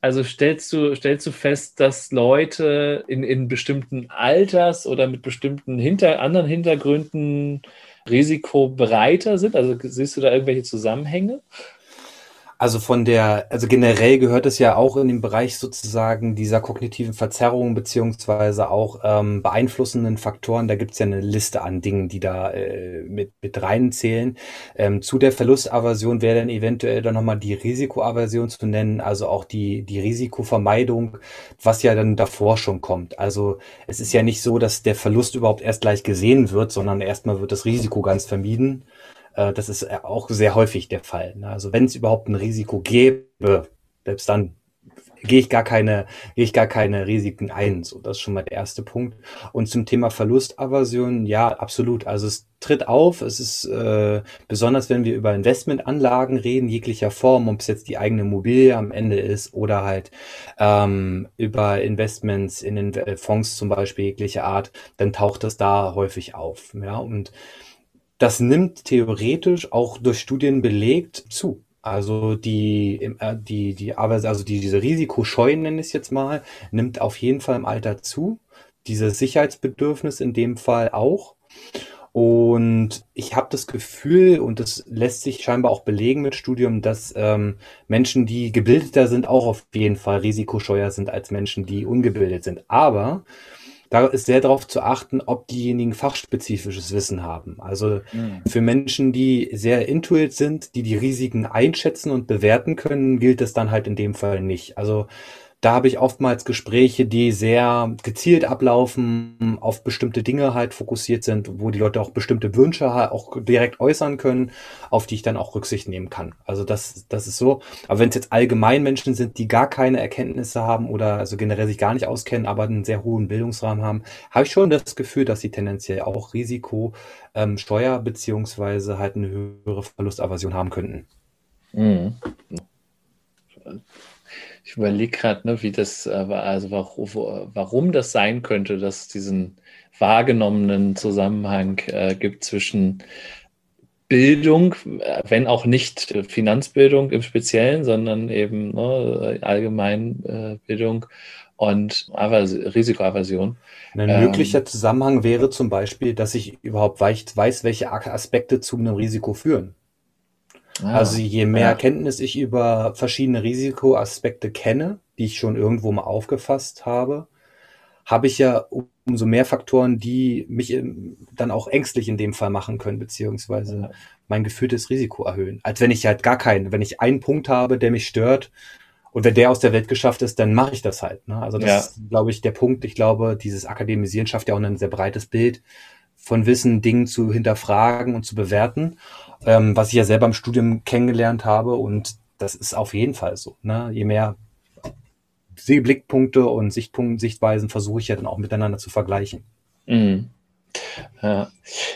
Also stellst du, stellst du fest, dass Leute in, in bestimmten Alters oder mit bestimmten hinter, anderen Hintergründen risikobereiter sind? Also siehst du da irgendwelche Zusammenhänge? Also von der, also generell gehört es ja auch in den Bereich sozusagen dieser kognitiven Verzerrung beziehungsweise auch ähm, beeinflussenden Faktoren. Da gibt es ja eine Liste an Dingen, die da äh, mit, mit reinzählen. Ähm, zu der Verlustaversion wäre dann eventuell dann nochmal die Risikoaversion zu nennen, also auch die, die Risikovermeidung, was ja dann davor schon kommt. Also es ist ja nicht so, dass der Verlust überhaupt erst gleich gesehen wird, sondern erstmal wird das Risiko ganz vermieden. Äh, das ist äh, auch sehr häufig der Fall. Ne? Also wenn es überhaupt ein Risiko gäbe, selbst dann gehe ich gar keine, gehe ich gar keine Risiken ein. So, das ist schon mal der erste Punkt. Und zum Thema Verlustaversion, ja, absolut. Also es tritt auf. Es ist äh, besonders, wenn wir über Investmentanlagen reden, jeglicher Form, ob es jetzt die eigene Immobilie am Ende ist oder halt ähm, über Investments in den Fonds zum Beispiel jeglicher Art, dann taucht das da häufig auf. Ja, und das nimmt theoretisch auch durch Studien belegt zu. Also die, äh, die, die, also die, diese Risikoscheu, nenne ich es jetzt mal, nimmt auf jeden Fall im Alter zu. Dieses Sicherheitsbedürfnis in dem Fall auch. Und ich habe das Gefühl, und das lässt sich scheinbar auch belegen mit Studium, dass ähm, Menschen, die gebildeter sind, auch auf jeden Fall risikoscheuer sind als Menschen, die ungebildet sind. Aber da ist sehr darauf zu achten, ob diejenigen fachspezifisches Wissen haben. Also mhm. für Menschen, die sehr intuit sind, die die Risiken einschätzen und bewerten können, gilt es dann halt in dem Fall nicht. Also da habe ich oftmals Gespräche, die sehr gezielt ablaufen, auf bestimmte Dinge halt fokussiert sind, wo die Leute auch bestimmte Wünsche halt auch direkt äußern können, auf die ich dann auch Rücksicht nehmen kann. Also das, das ist so. Aber wenn es jetzt allgemein Menschen sind, die gar keine Erkenntnisse haben oder also generell sich gar nicht auskennen, aber einen sehr hohen Bildungsrahmen haben, habe ich schon das Gefühl, dass sie tendenziell auch Risiko, ähm, Steuer beziehungsweise halt eine höhere Verlustaversion haben könnten. Mhm ich überlege gerade, ne, wie das, also warum, das sein könnte, dass es diesen wahrgenommenen Zusammenhang äh, gibt zwischen Bildung, wenn auch nicht Finanzbildung im Speziellen, sondern eben ne, Allgemeinbildung und Risikoaversion. Ein ähm, möglicher Zusammenhang wäre zum Beispiel, dass ich überhaupt weiß, welche Aspekte zu einem Risiko führen. Ah, also je mehr ja. Kenntnis ich über verschiedene Risikoaspekte kenne, die ich schon irgendwo mal aufgefasst habe, habe ich ja umso mehr Faktoren, die mich dann auch ängstlich in dem Fall machen können, beziehungsweise ja. mein gefühltes Risiko erhöhen. Als wenn ich halt gar keinen, wenn ich einen Punkt habe, der mich stört und wenn der aus der Welt geschafft ist, dann mache ich das halt. Ne? Also das ja. ist, glaube ich, der Punkt. Ich glaube, dieses Akademisieren schafft ja auch ein sehr breites Bild von Wissen, Dingen zu hinterfragen und zu bewerten ähm, was ich ja selber im Studium kennengelernt habe. Und das ist auf jeden Fall so. Ne? Je mehr Blickpunkte und Sichtpunkte, Sichtweisen versuche ich ja dann auch miteinander zu vergleichen. Mhm. Ja.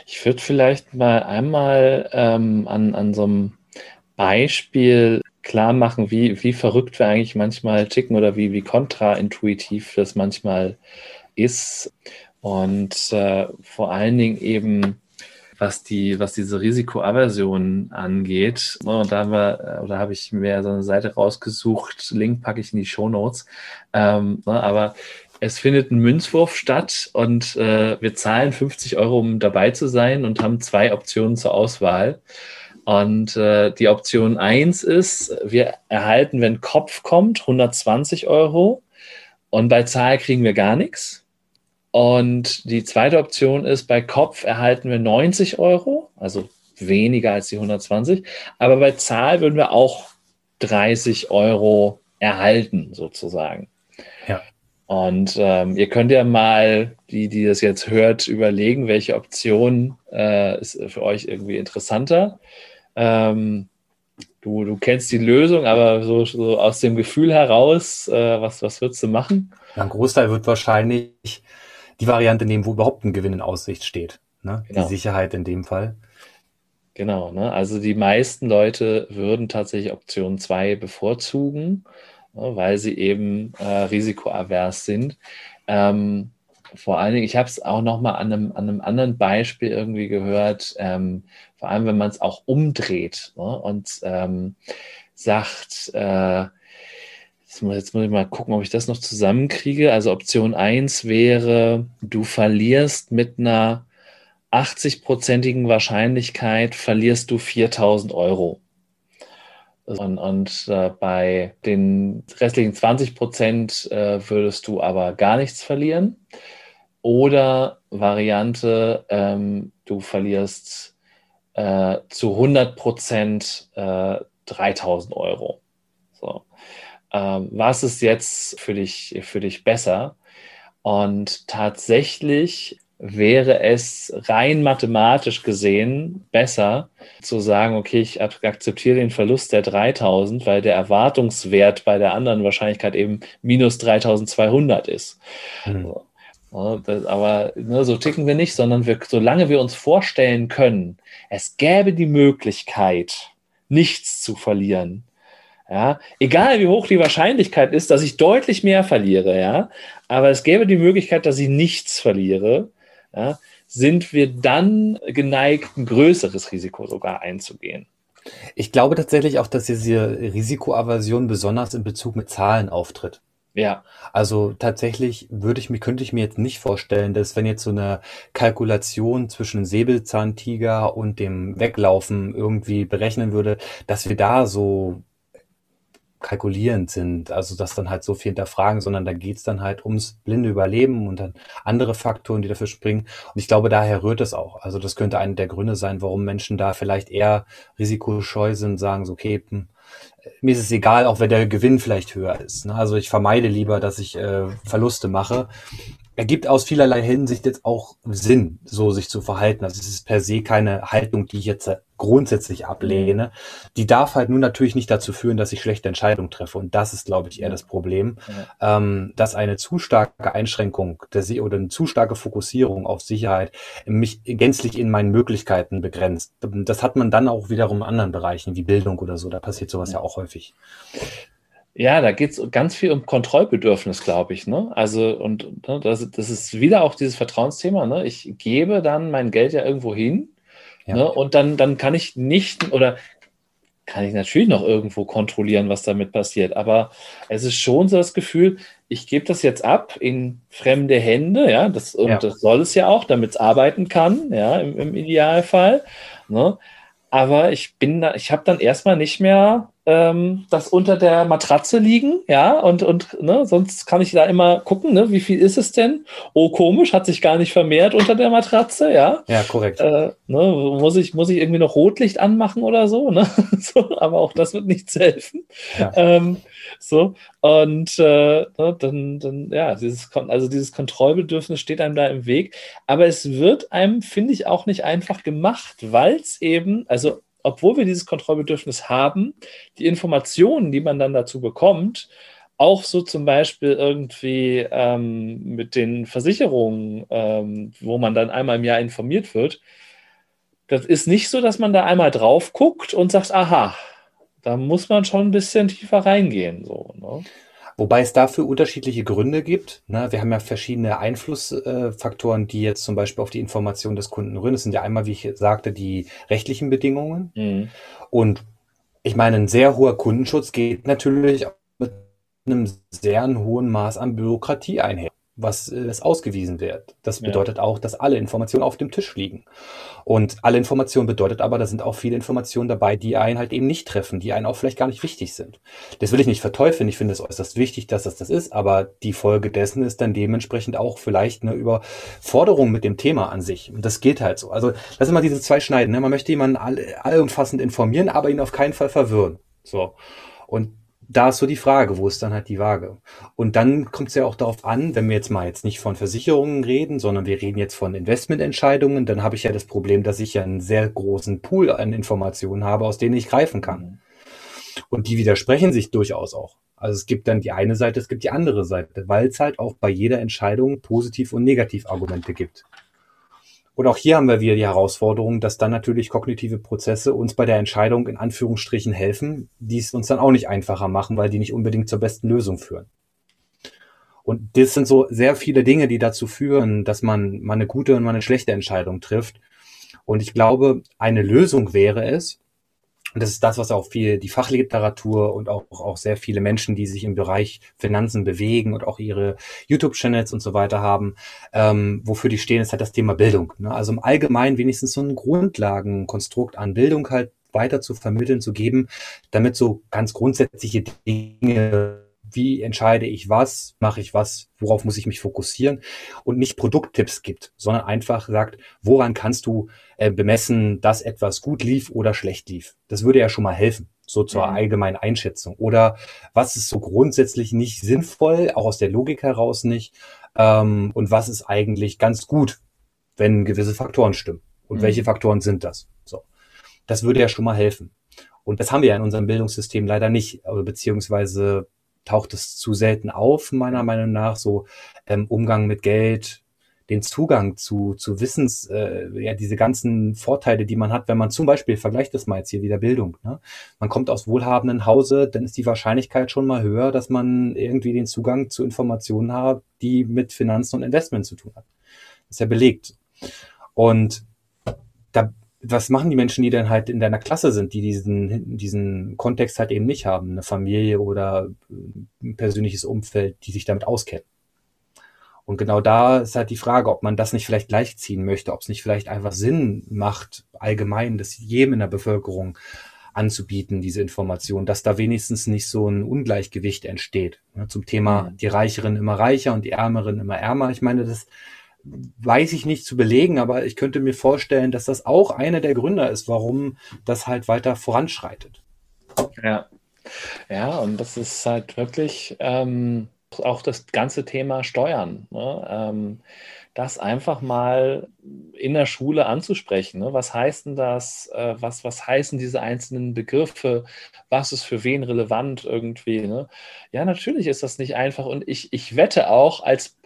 Ich würde vielleicht mal einmal ähm, an, an so einem Beispiel klar machen, wie, wie verrückt wir eigentlich manchmal ticken oder wie, wie kontraintuitiv das manchmal ist. Und äh, vor allen Dingen eben was die, was diese Risikoaversion angeht. Ne, und da haben wir, oder habe ich mir so eine Seite rausgesucht, Link packe ich in die Show Notes. Ähm, ne, aber es findet ein Münzwurf statt und äh, wir zahlen 50 Euro, um dabei zu sein und haben zwei Optionen zur Auswahl. Und äh, die Option 1 ist, wir erhalten, wenn Kopf kommt, 120 Euro und bei Zahl kriegen wir gar nichts. Und die zweite Option ist, bei Kopf erhalten wir 90 Euro, also weniger als die 120. Aber bei Zahl würden wir auch 30 Euro erhalten, sozusagen. Ja. Und ähm, ihr könnt ja mal, die, die das jetzt hört, überlegen, welche Option äh, ist für euch irgendwie interessanter. Ähm, du, du kennst die Lösung, aber so, so aus dem Gefühl heraus, äh, was, was würdest du machen? Ein Großteil wird wahrscheinlich die Variante nehmen, wo überhaupt ein Gewinn in Aussicht steht. Ne? Genau. Die Sicherheit in dem Fall. Genau, ne? also die meisten Leute würden tatsächlich Option 2 bevorzugen, ne? weil sie eben äh, risikoavers sind. Ähm, vor allen Dingen, ich habe es auch noch mal an einem, an einem anderen Beispiel irgendwie gehört, ähm, vor allem wenn man es auch umdreht ne? und ähm, sagt, äh, jetzt, muss, ich mal gucken, ob ich das noch zusammenkriege. Also Option 1 wäre, du verlierst mit einer 80-prozentigen Wahrscheinlichkeit verlierst du 4000 Euro. Und, und äh, bei den restlichen 20 Prozent äh, würdest du aber gar nichts verlieren. Oder Variante, ähm, du verlierst äh, zu 100 Prozent 3000 äh, Euro. So. Ähm, was ist jetzt für dich, für dich besser? Und tatsächlich wäre es rein mathematisch gesehen besser zu sagen, okay, ich akzeptiere den Verlust der 3000, weil der Erwartungswert bei der anderen Wahrscheinlichkeit eben minus 3200 ist. Mhm. aber ne, so ticken wir nicht, sondern wir, solange wir uns vorstellen können, es gäbe die Möglichkeit, nichts zu verlieren, ja, egal wie hoch die Wahrscheinlichkeit ist, dass ich deutlich mehr verliere, ja, aber es gäbe die Möglichkeit, dass ich nichts verliere, ja, sind wir dann geneigt, ein größeres Risiko sogar einzugehen. Ich glaube tatsächlich auch, dass diese Risikoaversion besonders in Bezug mit Zahlen auftritt. Ja. Also tatsächlich würde ich mir, könnte ich mir jetzt nicht vorstellen, dass wenn jetzt so eine Kalkulation zwischen Säbelzahntiger und dem Weglaufen irgendwie berechnen würde, dass wir da so kalkulierend sind, also das dann halt so viel hinterfragen, sondern da geht's dann halt ums blinde Überleben und dann andere Faktoren, die dafür springen. Und ich glaube, daher rührt es auch. Also das könnte einer der Gründe sein, warum Menschen da vielleicht eher risikoscheu sind, sagen so, okay, hm, mir ist es egal, auch wenn der Gewinn vielleicht höher ist. Ne? Also ich vermeide lieber, dass ich äh, Verluste mache, ergibt aus vielerlei Hinsicht jetzt auch Sinn, so sich zu verhalten. Also es ist per se keine Haltung, die ich jetzt grundsätzlich ablehne. Die darf halt nur natürlich nicht dazu führen, dass ich schlechte Entscheidungen treffe. Und das ist, glaube ich, eher das Problem, ja. ähm, dass eine zu starke Einschränkung der Se oder eine zu starke Fokussierung auf Sicherheit mich gänzlich in meinen Möglichkeiten begrenzt. Das hat man dann auch wiederum in anderen Bereichen wie Bildung oder so. Da passiert sowas ja, ja auch häufig. Ja, da geht es ganz viel um Kontrollbedürfnis, glaube ich. Ne? Also, und ne, das, das ist wieder auch dieses Vertrauensthema. Ne? Ich gebe dann mein Geld ja irgendwo hin ja. ne? und dann, dann kann ich nicht oder kann ich natürlich noch irgendwo kontrollieren, was damit passiert. Aber es ist schon so das Gefühl, ich gebe das jetzt ab in fremde Hände, ja, das, und ja. das soll es ja auch, damit es arbeiten kann, ja, im, im Idealfall. Ne? Aber ich bin da, ich habe dann erstmal nicht mehr ähm, das unter der Matratze liegen, ja, und, und ne, sonst kann ich da immer gucken, ne, wie viel ist es denn? Oh, komisch, hat sich gar nicht vermehrt unter der Matratze, ja. Ja, korrekt. Äh, ne, muss, ich, muss ich irgendwie noch Rotlicht anmachen oder so, ne? so aber auch das wird nichts helfen. Ja. Ähm, so, und äh, ne, dann, dann, ja, dieses, also dieses Kontrollbedürfnis steht einem da im Weg. Aber es wird einem, finde ich, auch nicht einfach gemacht, weil es eben, also obwohl wir dieses Kontrollbedürfnis haben, die Informationen, die man dann dazu bekommt, auch so zum Beispiel irgendwie ähm, mit den Versicherungen, ähm, wo man dann einmal im Jahr informiert wird, das ist nicht so, dass man da einmal drauf guckt und sagt, aha, da muss man schon ein bisschen tiefer reingehen. So, ne? Wobei es dafür unterschiedliche Gründe gibt. Ne? Wir haben ja verschiedene Einflussfaktoren, die jetzt zum Beispiel auf die Information des Kunden rühren. Das sind ja einmal, wie ich sagte, die rechtlichen Bedingungen. Mhm. Und ich meine, ein sehr hoher Kundenschutz geht natürlich mit einem sehr hohen Maß an Bürokratie einher. Was äh, es ausgewiesen wird. Das bedeutet ja. auch, dass alle Informationen auf dem Tisch liegen. Und alle Informationen bedeutet aber, da sind auch viele Informationen dabei, die einen halt eben nicht treffen, die einen auch vielleicht gar nicht wichtig sind. Das will ich nicht verteufeln. Ich finde es äußerst wichtig, dass das das ist, aber die Folge dessen ist dann dementsprechend auch vielleicht eine Überforderung mit dem Thema an sich. Und das geht halt so. Also das sind immer diese zwei Schneiden. Ne? Man möchte jemanden all, allumfassend informieren, aber ihn auf keinen Fall verwirren. So. Und da ist so die Frage, wo ist dann halt die Waage? Und dann kommt es ja auch darauf an, wenn wir jetzt mal jetzt nicht von Versicherungen reden, sondern wir reden jetzt von Investmententscheidungen, dann habe ich ja das Problem, dass ich ja einen sehr großen Pool an Informationen habe, aus denen ich greifen kann. Und die widersprechen sich durchaus auch. Also es gibt dann die eine Seite, es gibt die andere Seite, weil es halt auch bei jeder Entscheidung Positiv- und Negativargumente gibt. Und auch hier haben wir wieder die Herausforderung, dass dann natürlich kognitive Prozesse uns bei der Entscheidung in Anführungsstrichen helfen, die es uns dann auch nicht einfacher machen, weil die nicht unbedingt zur besten Lösung führen. Und das sind so sehr viele Dinge, die dazu führen, dass man mal eine gute und mal eine schlechte Entscheidung trifft. Und ich glaube, eine Lösung wäre es, und das ist das, was auch viel die Fachliteratur und auch, auch sehr viele Menschen, die sich im Bereich Finanzen bewegen und auch ihre YouTube-Channels und so weiter haben, ähm, wofür die stehen, ist halt das Thema Bildung. Ne? Also im Allgemeinen wenigstens so ein Grundlagenkonstrukt an Bildung halt weiter zu vermitteln, zu geben, damit so ganz grundsätzliche Dinge wie entscheide ich was, mache ich was, worauf muss ich mich fokussieren und nicht Produkttipps gibt, sondern einfach sagt, woran kannst du äh, bemessen, dass etwas gut lief oder schlecht lief. Das würde ja schon mal helfen, so zur mhm. allgemeinen Einschätzung. Oder was ist so grundsätzlich nicht sinnvoll, auch aus der Logik heraus nicht, ähm, und was ist eigentlich ganz gut, wenn gewisse Faktoren stimmen. Und mhm. welche Faktoren sind das? So. Das würde ja schon mal helfen. Und das haben wir ja in unserem Bildungssystem leider nicht, beziehungsweise taucht es zu selten auf, meiner Meinung nach, so ähm, Umgang mit Geld, den Zugang zu, zu Wissens, äh, ja, diese ganzen Vorteile, die man hat, wenn man zum Beispiel, vergleicht das mal jetzt hier wieder Bildung, ne? man kommt aus wohlhabenden Hause, dann ist die Wahrscheinlichkeit schon mal höher, dass man irgendwie den Zugang zu Informationen hat, die mit Finanzen und Investment zu tun hat. Das ist ja belegt. Und da was machen die Menschen, die dann halt in deiner Klasse sind, die diesen, diesen Kontext halt eben nicht haben, eine Familie oder ein persönliches Umfeld, die sich damit auskennen? Und genau da ist halt die Frage, ob man das nicht vielleicht gleichziehen möchte, ob es nicht vielleicht einfach Sinn macht, allgemein das jedem in der Bevölkerung anzubieten, diese Information, dass da wenigstens nicht so ein Ungleichgewicht entsteht. Ne, zum Thema mhm. die Reicheren immer reicher und die Ärmeren immer ärmer. Ich meine, das weiß ich nicht zu belegen, aber ich könnte mir vorstellen, dass das auch einer der Gründe ist, warum das halt weiter voranschreitet. Ja, ja, und das ist halt wirklich ähm, auch das ganze Thema Steuern. Ne? Ähm, das einfach mal in der Schule anzusprechen. Ne? Was heißt denn das? Äh, was, was heißen diese einzelnen Begriffe? Was ist für wen relevant irgendwie? Ne? Ja, natürlich ist das nicht einfach. Und ich, ich wette auch, als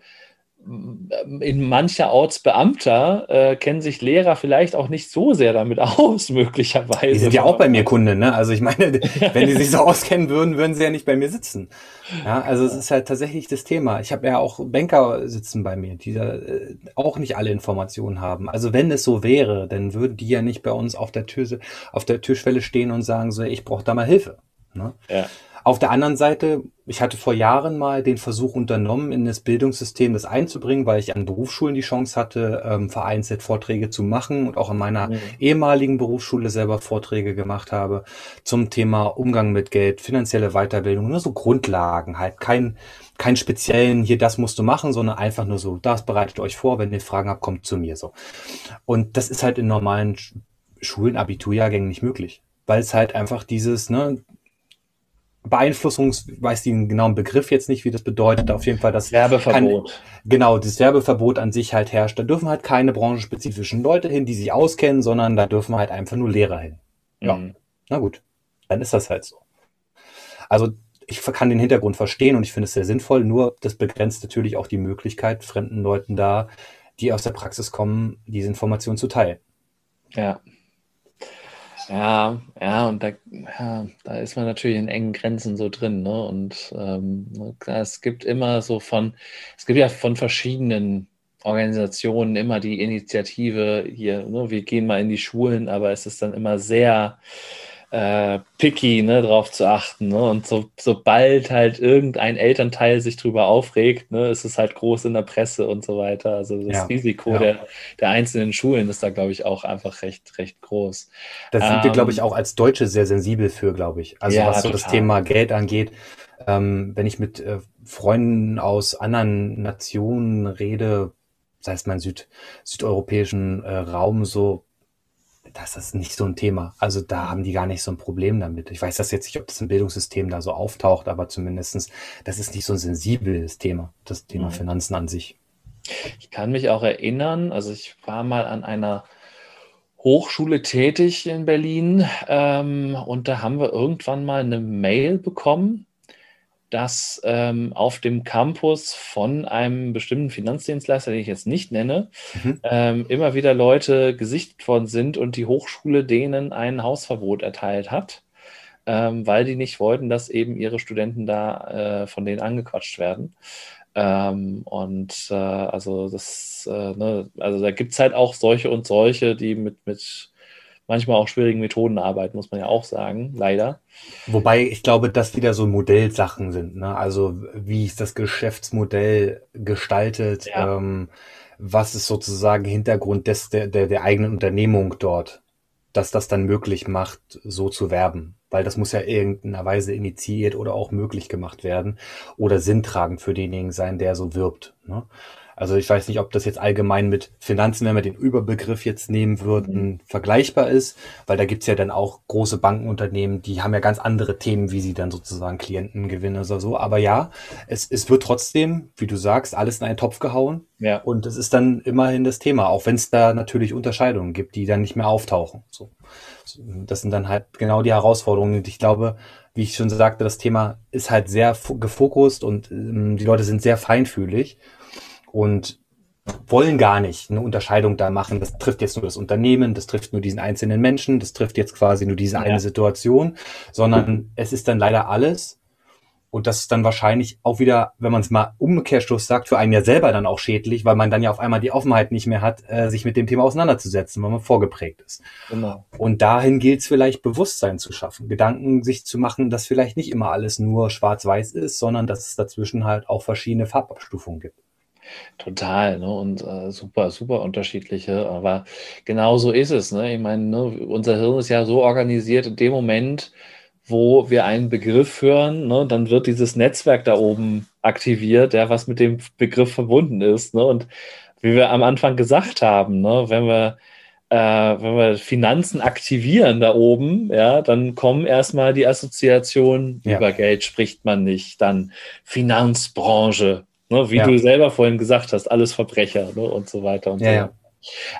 in mancherorts Beamter äh, kennen sich Lehrer vielleicht auch nicht so sehr damit aus, möglicherweise. Die sind ja auch bei mir Kunde, ne? Also ich meine, wenn die sich so auskennen würden, würden sie ja nicht bei mir sitzen. Ja, also es ist halt tatsächlich das Thema. Ich habe ja auch Banker sitzen bei mir, die da äh, auch nicht alle Informationen haben. Also wenn es so wäre, dann würden die ja nicht bei uns auf der Tür, auf der Türschwelle stehen und sagen so, ich brauche da mal Hilfe. Ne? Ja. Auf der anderen Seite, ich hatte vor Jahren mal den Versuch unternommen, in das Bildungssystem das einzubringen, weil ich an Berufsschulen die Chance hatte, ähm, vereinzelt Vorträge zu machen und auch an meiner mhm. ehemaligen Berufsschule selber Vorträge gemacht habe zum Thema Umgang mit Geld, finanzielle Weiterbildung, nur so Grundlagen, halt kein, kein speziellen, hier das musst du machen, sondern einfach nur so, das bereitet euch vor, wenn ihr Fragen habt, kommt zu mir so. Und das ist halt in normalen Schulen, Abiturjahrgängen nicht möglich weil es halt einfach dieses, ne, Beeinflussungs, weiß den genauen Begriff jetzt nicht, wie das bedeutet, auf jeden Fall das Werbeverbot. Kein, genau, das Werbeverbot an sich halt herrscht. Da dürfen halt keine branchenspezifischen Leute hin, die sich auskennen, sondern da dürfen halt einfach nur Lehrer hin. Ja, mhm. na gut, dann ist das halt so. Also ich kann den Hintergrund verstehen und ich finde es sehr sinnvoll, nur das begrenzt natürlich auch die Möglichkeit, fremden Leuten da, die aus der Praxis kommen, diese Information zu teilen. Ja, ja, ja, und da, ja, da ist man natürlich in engen Grenzen so drin. Ne? Und ähm, es gibt immer so von, es gibt ja von verschiedenen Organisationen immer die Initiative hier, ne? wir gehen mal in die Schulen, aber es ist dann immer sehr, äh, picky, ne, drauf zu achten. Ne? Und so, sobald halt irgendein Elternteil sich drüber aufregt, ne, ist es halt groß in der Presse und so weiter. Also das ja, Risiko ja. Der, der einzelnen Schulen ist da, glaube ich, auch einfach recht, recht groß. Da sind ähm, wir, glaube ich, auch als Deutsche sehr sensibel für, glaube ich. Also ja, was so total. das Thema Geld angeht. Ähm, wenn ich mit äh, Freunden aus anderen Nationen rede, sei es mein Süd, südeuropäischen äh, Raum so, das ist nicht so ein Thema. Also da haben die gar nicht so ein Problem damit. Ich weiß das jetzt nicht, ob das im Bildungssystem da so auftaucht, aber zumindestens, das ist nicht so ein sensibles Thema, das Thema mhm. Finanzen an sich. Ich kann mich auch erinnern, also ich war mal an einer Hochschule tätig in Berlin ähm, und da haben wir irgendwann mal eine Mail bekommen dass ähm, auf dem Campus von einem bestimmten Finanzdienstleister, den ich jetzt nicht nenne, mhm. ähm, immer wieder Leute gesichtet worden sind und die Hochschule denen ein Hausverbot erteilt hat, ähm, weil die nicht wollten, dass eben ihre Studenten da äh, von denen angequatscht werden. Ähm, und äh, also das, äh, ne, also da gibt es halt auch solche und solche, die mit, mit manchmal auch schwierigen Methoden arbeiten, muss man ja auch sagen, leider. Wobei ich glaube, dass wieder so Modellsachen sind. Ne? Also wie ist das Geschäftsmodell gestaltet? Ja. Ähm, was ist sozusagen Hintergrund des, der, der, der eigenen Unternehmung dort, dass das dann möglich macht, so zu werben? Weil das muss ja irgendeiner Weise initiiert oder auch möglich gemacht werden oder sinntragend für denjenigen sein, der so wirbt. Ne? Also ich weiß nicht, ob das jetzt allgemein mit Finanzen, wenn wir den Überbegriff jetzt nehmen würden, mhm. vergleichbar ist, weil da gibt's ja dann auch große Bankenunternehmen, die haben ja ganz andere Themen, wie sie dann sozusagen Klienten gewinnen oder so. Aber ja, es, es wird trotzdem, wie du sagst, alles in einen Topf gehauen. Ja. Und es ist dann immerhin das Thema, auch wenn es da natürlich Unterscheidungen gibt, die dann nicht mehr auftauchen. So. Das sind dann halt genau die Herausforderungen. Und ich glaube, wie ich schon sagte, das Thema ist halt sehr gefokust und ähm, die Leute sind sehr feinfühlig und wollen gar nicht eine Unterscheidung da machen. Das trifft jetzt nur das Unternehmen, das trifft nur diesen einzelnen Menschen, das trifft jetzt quasi nur diese ja. eine Situation, sondern es ist dann leider alles. Und das ist dann wahrscheinlich auch wieder, wenn man es mal Umkehrschluss sagt, für einen ja selber dann auch schädlich, weil man dann ja auf einmal die Offenheit nicht mehr hat, äh, sich mit dem Thema auseinanderzusetzen, weil man vorgeprägt ist. Genau. Und dahin gilt es vielleicht, Bewusstsein zu schaffen, Gedanken sich zu machen, dass vielleicht nicht immer alles nur schwarz-weiß ist, sondern dass es dazwischen halt auch verschiedene Farbabstufungen gibt. Total, ne? Und äh, super, super unterschiedliche. Aber genau so ist es. Ne? Ich meine, ne, unser Hirn ist ja so organisiert, in dem Moment, wo wir einen Begriff hören, ne, dann wird dieses Netzwerk da oben aktiviert, ja, was mit dem Begriff verbunden ist. Ne? Und wie wir am Anfang gesagt haben, ne, wenn wir äh, wenn wir Finanzen aktivieren da oben, ja, dann kommen erstmal die Assoziationen, ja. über Geld spricht man nicht, dann Finanzbranche, Ne, wie ja. du selber vorhin gesagt hast, alles Verbrecher ne, und so weiter und ja, so. Ja.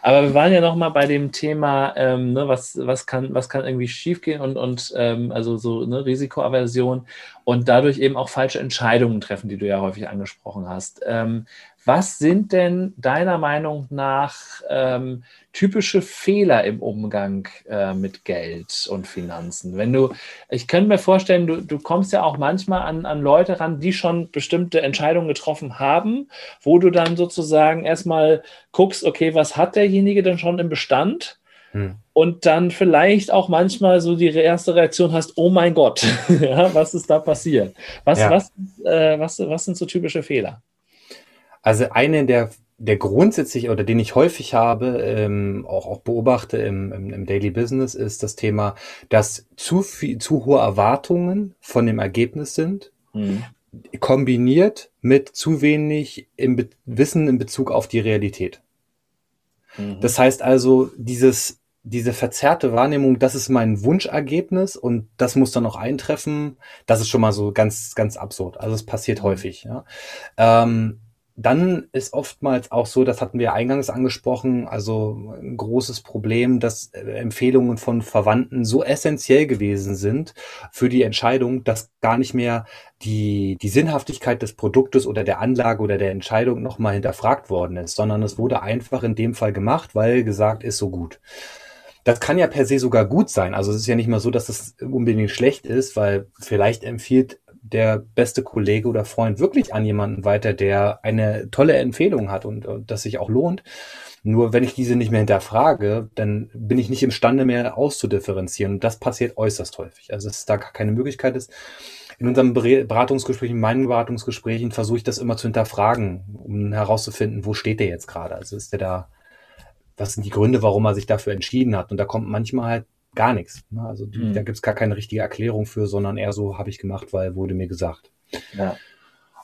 Aber wir waren ja noch mal bei dem Thema, ähm, ne, was, was, kann, was kann irgendwie schiefgehen und, und ähm, also so ne, Risikoaversion und dadurch eben auch falsche Entscheidungen treffen, die du ja häufig angesprochen hast. Ähm, was sind denn deiner Meinung nach ähm, typische Fehler im Umgang äh, mit Geld und Finanzen? Wenn du, ich könnte mir vorstellen, du, du kommst ja auch manchmal an, an Leute ran, die schon bestimmte Entscheidungen getroffen haben, wo du dann sozusagen erstmal guckst, okay, was hat derjenige denn schon im Bestand? Hm. Und dann vielleicht auch manchmal so die erste Reaktion hast, oh mein Gott, ja, was ist da passiert? Was, ja. was, äh, was, was sind so typische Fehler? Also eine der, der grundsätzlich oder den ich häufig habe, ähm, auch, auch beobachte im, im, im Daily Business, ist das Thema, dass zu viel, zu hohe Erwartungen von dem Ergebnis sind, mhm. kombiniert mit zu wenig im Be Wissen in Bezug auf die Realität. Mhm. Das heißt also, dieses diese verzerrte Wahrnehmung, das ist mein Wunschergebnis und das muss dann auch eintreffen, das ist schon mal so ganz, ganz absurd. Also es passiert mhm. häufig. Ja. Ähm, dann ist oftmals auch so, das hatten wir eingangs angesprochen, also ein großes Problem, dass äh, Empfehlungen von Verwandten so essentiell gewesen sind für die Entscheidung, dass gar nicht mehr die, die Sinnhaftigkeit des Produktes oder der Anlage oder der Entscheidung nochmal hinterfragt worden ist, sondern es wurde einfach in dem Fall gemacht, weil gesagt ist so gut. Das kann ja per se sogar gut sein. Also es ist ja nicht mal so, dass es unbedingt schlecht ist, weil vielleicht empfiehlt der beste Kollege oder Freund wirklich an jemanden weiter, der eine tolle Empfehlung hat und, und das sich auch lohnt. Nur wenn ich diese nicht mehr hinterfrage, dann bin ich nicht imstande mehr auszudifferenzieren. Und das passiert äußerst häufig. Also dass da keine Möglichkeit ist. In unseren Beratungsgesprächen, in meinen Beratungsgesprächen versuche ich das immer zu hinterfragen, um herauszufinden, wo steht der jetzt gerade? Also ist der da, was sind die Gründe, warum er sich dafür entschieden hat? Und da kommt manchmal halt gar nichts. Ne? Also mhm. da gibt es gar keine richtige Erklärung für, sondern eher so habe ich gemacht, weil wurde mir gesagt. Ja.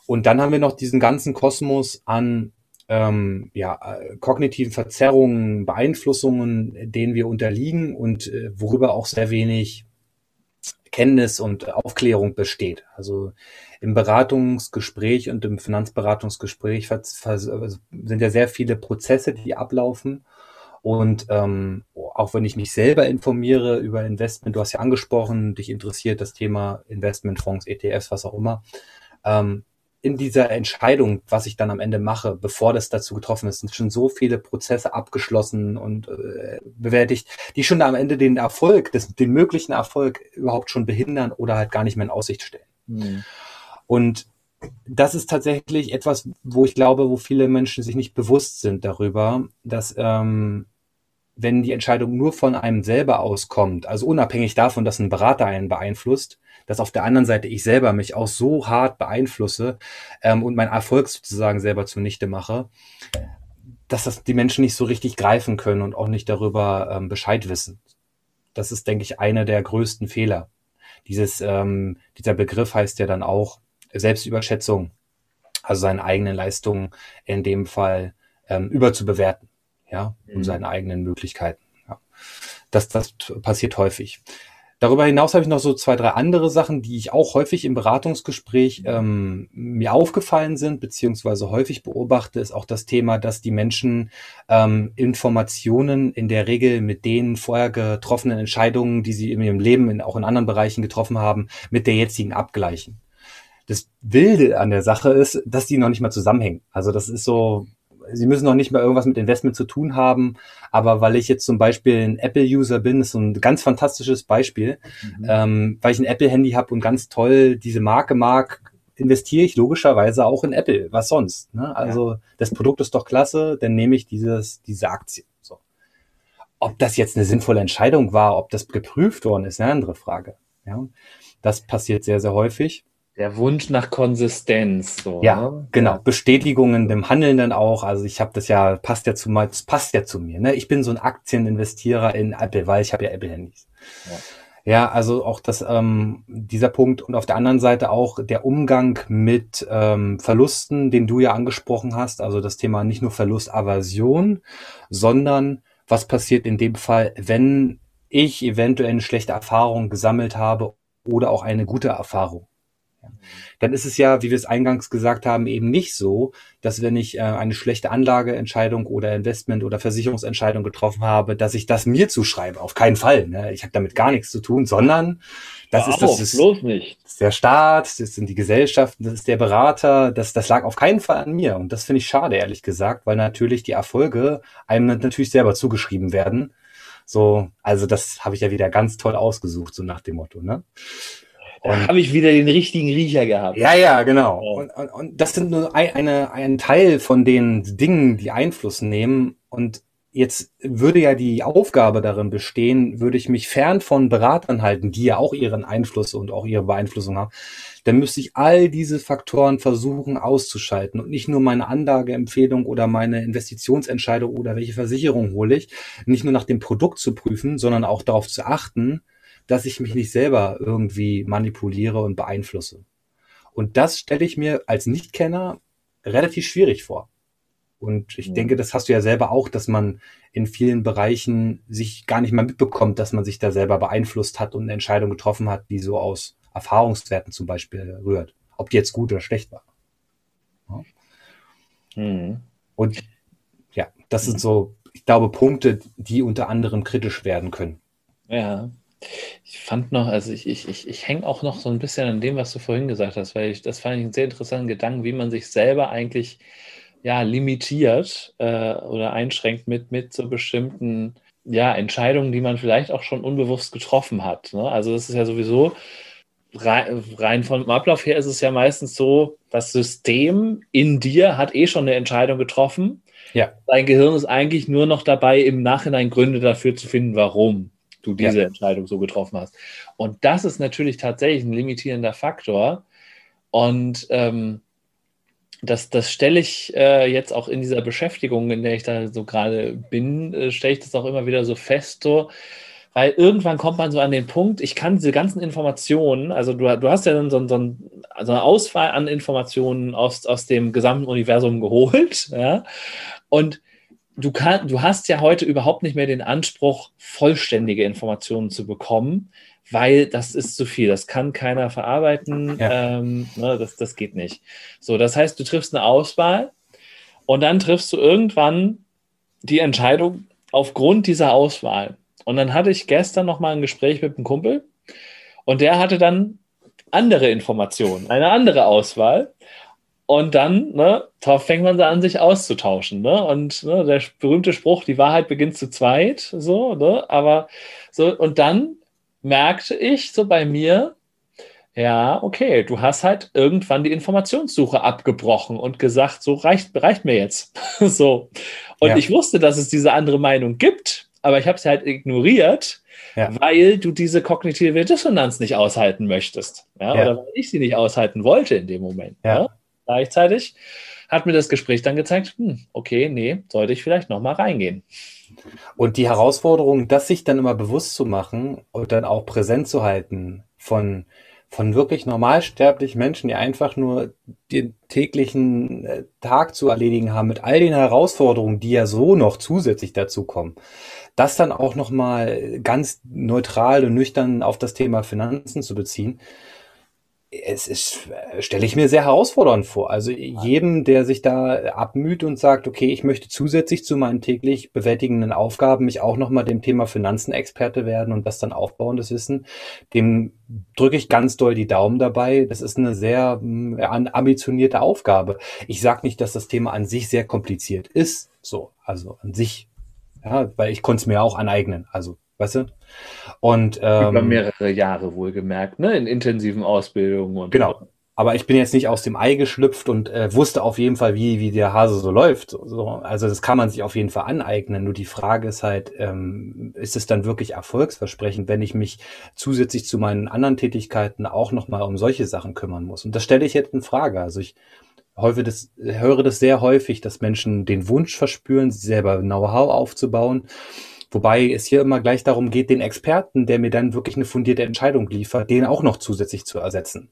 Und dann haben wir noch diesen ganzen Kosmos an ähm, ja, äh, kognitiven Verzerrungen, Beeinflussungen, denen wir unterliegen und äh, worüber auch sehr wenig Kenntnis und Aufklärung besteht. Also im Beratungsgespräch und im Finanzberatungsgespräch sind ja sehr viele Prozesse, die ablaufen. Und ähm, auch wenn ich mich selber informiere über Investment, du hast ja angesprochen, dich interessiert das Thema Investmentfonds, ETFs, was auch immer, ähm, in dieser Entscheidung, was ich dann am Ende mache, bevor das dazu getroffen ist, sind schon so viele Prozesse abgeschlossen und äh, bewältigt, die schon am Ende den Erfolg, des, den möglichen Erfolg überhaupt schon behindern oder halt gar nicht mehr in Aussicht stellen. Mhm. Und das ist tatsächlich etwas, wo ich glaube, wo viele Menschen sich nicht bewusst sind darüber, dass ähm, wenn die Entscheidung nur von einem selber auskommt, also unabhängig davon, dass ein Berater einen beeinflusst, dass auf der anderen Seite ich selber mich auch so hart beeinflusse ähm, und meinen Erfolg sozusagen selber zunichte mache, dass das die Menschen nicht so richtig greifen können und auch nicht darüber ähm, Bescheid wissen. Das ist, denke ich, einer der größten Fehler. Dieses, ähm, dieser Begriff heißt ja dann auch Selbstüberschätzung, also seine eigenen Leistungen in dem Fall ähm, überzubewerten, ja, um mhm. seine eigenen Möglichkeiten. Ja. Das, das passiert häufig. Darüber hinaus habe ich noch so zwei, drei andere Sachen, die ich auch häufig im Beratungsgespräch ähm, mir aufgefallen sind, beziehungsweise häufig beobachte, ist auch das Thema, dass die Menschen ähm, Informationen in der Regel mit den vorher getroffenen Entscheidungen, die sie in ihrem Leben in, auch in anderen Bereichen getroffen haben, mit der jetzigen abgleichen. Das Wilde an der Sache ist, dass die noch nicht mal zusammenhängen. Also das ist so, sie müssen noch nicht mal irgendwas mit Investment zu tun haben, aber weil ich jetzt zum Beispiel ein Apple-User bin, ist so ein ganz fantastisches Beispiel, mhm. ähm, weil ich ein Apple-Handy habe und ganz toll diese Marke mag, investiere ich logischerweise auch in Apple. Was sonst? Ne? Also ja. das Produkt ist doch klasse, dann nehme ich dieses, diese Aktie. So. Ob das jetzt eine sinnvolle Entscheidung war, ob das geprüft worden ist, eine andere Frage. Ja? Das passiert sehr, sehr häufig. Der Wunsch nach Konsistenz. So, ja, ne? genau. Bestätigungen dem Handelnden auch. Also ich habe das ja, passt ja zu mir, das passt ja zu mir. Ne? Ich bin so ein Aktieninvestierer in Apple, weil ich habe ja Apple-Handys. Ja. ja. also auch das, ähm, dieser Punkt und auf der anderen Seite auch der Umgang mit ähm, Verlusten, den du ja angesprochen hast. Also das Thema nicht nur Verlustaversion, sondern was passiert in dem Fall, wenn ich eventuell eine schlechte Erfahrung gesammelt habe oder auch eine gute Erfahrung dann ist es ja, wie wir es eingangs gesagt haben, eben nicht so, dass wenn ich äh, eine schlechte Anlageentscheidung oder Investment oder Versicherungsentscheidung getroffen habe, dass ich das mir zuschreibe. Auf keinen Fall. Ne? Ich habe damit gar nichts zu tun, sondern das ja, ist das, ist, bloß nicht. das ist der Staat, das sind die Gesellschaften, das ist der Berater, das, das lag auf keinen Fall an mir. Und das finde ich schade, ehrlich gesagt, weil natürlich die Erfolge einem natürlich selber zugeschrieben werden. So, also das habe ich ja wieder ganz toll ausgesucht, so nach dem Motto, ne? Habe ich wieder den richtigen Riecher gehabt. Ja, ja, genau. Und, und, und, das sind nur ein, eine, ein Teil von den Dingen, die Einfluss nehmen. Und jetzt würde ja die Aufgabe darin bestehen, würde ich mich fern von Beratern halten, die ja auch ihren Einfluss und auch ihre Beeinflussung haben, dann müsste ich all diese Faktoren versuchen auszuschalten und nicht nur meine Anlageempfehlung oder meine Investitionsentscheidung oder welche Versicherung hole ich, nicht nur nach dem Produkt zu prüfen, sondern auch darauf zu achten, dass ich mich nicht selber irgendwie manipuliere und beeinflusse. Und das stelle ich mir als Nichtkenner relativ schwierig vor. Und ich denke, das hast du ja selber auch, dass man in vielen Bereichen sich gar nicht mal mitbekommt, dass man sich da selber beeinflusst hat und eine Entscheidung getroffen hat, die so aus Erfahrungswerten zum Beispiel rührt. Ob die jetzt gut oder schlecht war. Ja. Mhm. Und ja, das sind so, ich glaube, Punkte, die unter anderem kritisch werden können. Ja, ich fand noch, also ich, ich, ich, ich hänge auch noch so ein bisschen an dem, was du vorhin gesagt hast, weil ich, das fand ich einen sehr interessanten Gedanken, wie man sich selber eigentlich ja, limitiert äh, oder einschränkt mit, mit so bestimmten ja, Entscheidungen, die man vielleicht auch schon unbewusst getroffen hat. Ne? Also das ist ja sowieso rein vom Ablauf her ist es ja meistens so, das System in dir hat eh schon eine Entscheidung getroffen. Ja. Dein Gehirn ist eigentlich nur noch dabei, im Nachhinein Gründe dafür zu finden, warum du diese ja. Entscheidung so getroffen hast. Und das ist natürlich tatsächlich ein limitierender Faktor. Und ähm, das, das stelle ich äh, jetzt auch in dieser Beschäftigung, in der ich da so gerade bin, äh, stelle ich das auch immer wieder so fest, so, weil irgendwann kommt man so an den Punkt, ich kann diese ganzen Informationen, also du, du hast ja dann so, so, so eine Auswahl an Informationen aus, aus dem gesamten Universum geholt, ja, und du, kann, du hast ja heute überhaupt nicht mehr den Anspruch, vollständige Informationen zu bekommen, weil das ist zu viel. Das kann keiner verarbeiten. Ja. Ähm, ne, das, das geht nicht. So, das heißt, du triffst eine Auswahl und dann triffst du irgendwann die Entscheidung aufgrund dieser Auswahl. Und dann hatte ich gestern noch mal ein Gespräch mit einem Kumpel und der hatte dann andere Informationen, eine andere Auswahl. Und dann ne, fängt man an, sich auszutauschen. Ne? Und ne, der berühmte Spruch, die Wahrheit beginnt zu zweit, so, ne? Aber so, und dann merkte ich so bei mir, ja, okay, du hast halt irgendwann die Informationssuche abgebrochen und gesagt, so reicht, reicht mir jetzt. so. Und ja. ich wusste, dass es diese andere Meinung gibt, aber ich habe sie halt ignoriert, ja. weil du diese kognitive Dissonanz nicht aushalten möchtest. Ja? ja? Oder weil ich sie nicht aushalten wollte in dem Moment. Ja. Gleichzeitig hat mir das Gespräch dann gezeigt, hm, okay, nee, sollte ich vielleicht nochmal reingehen. Und die Herausforderung, das sich dann immer bewusst zu machen und dann auch präsent zu halten von, von wirklich normalsterblichen Menschen, die einfach nur den täglichen äh, Tag zu erledigen haben mit all den Herausforderungen, die ja so noch zusätzlich dazu kommen. Das dann auch nochmal ganz neutral und nüchtern auf das Thema Finanzen zu beziehen, es ist, stelle ich mir sehr herausfordernd vor. Also jedem, der sich da abmüht und sagt, okay, ich möchte zusätzlich zu meinen täglich bewältigenden Aufgaben mich auch nochmal dem Thema Finanzenexperte werden und das dann aufbauendes Wissen, dem drücke ich ganz doll die Daumen dabei. Das ist eine sehr äh, ambitionierte Aufgabe. Ich sage nicht, dass das Thema an sich sehr kompliziert ist, so, also an sich, ja, weil ich konnte es mir auch aneignen. Also weißt du? Und ähm, über mehrere Jahre wohlgemerkt, ne, in intensiven Ausbildungen und genau. Aber ich bin jetzt nicht aus dem Ei geschlüpft und äh, wusste auf jeden Fall, wie wie der Hase so läuft. So, also das kann man sich auf jeden Fall aneignen. Nur die Frage ist halt, ähm, ist es dann wirklich erfolgsversprechend, wenn ich mich zusätzlich zu meinen anderen Tätigkeiten auch noch mal um solche Sachen kümmern muss? Und das stelle ich jetzt in Frage. Also ich häufig das, höre das sehr häufig, dass Menschen den Wunsch verspüren, selber Know-how aufzubauen Wobei es hier immer gleich darum geht, den Experten, der mir dann wirklich eine fundierte Entscheidung liefert, den auch noch zusätzlich zu ersetzen.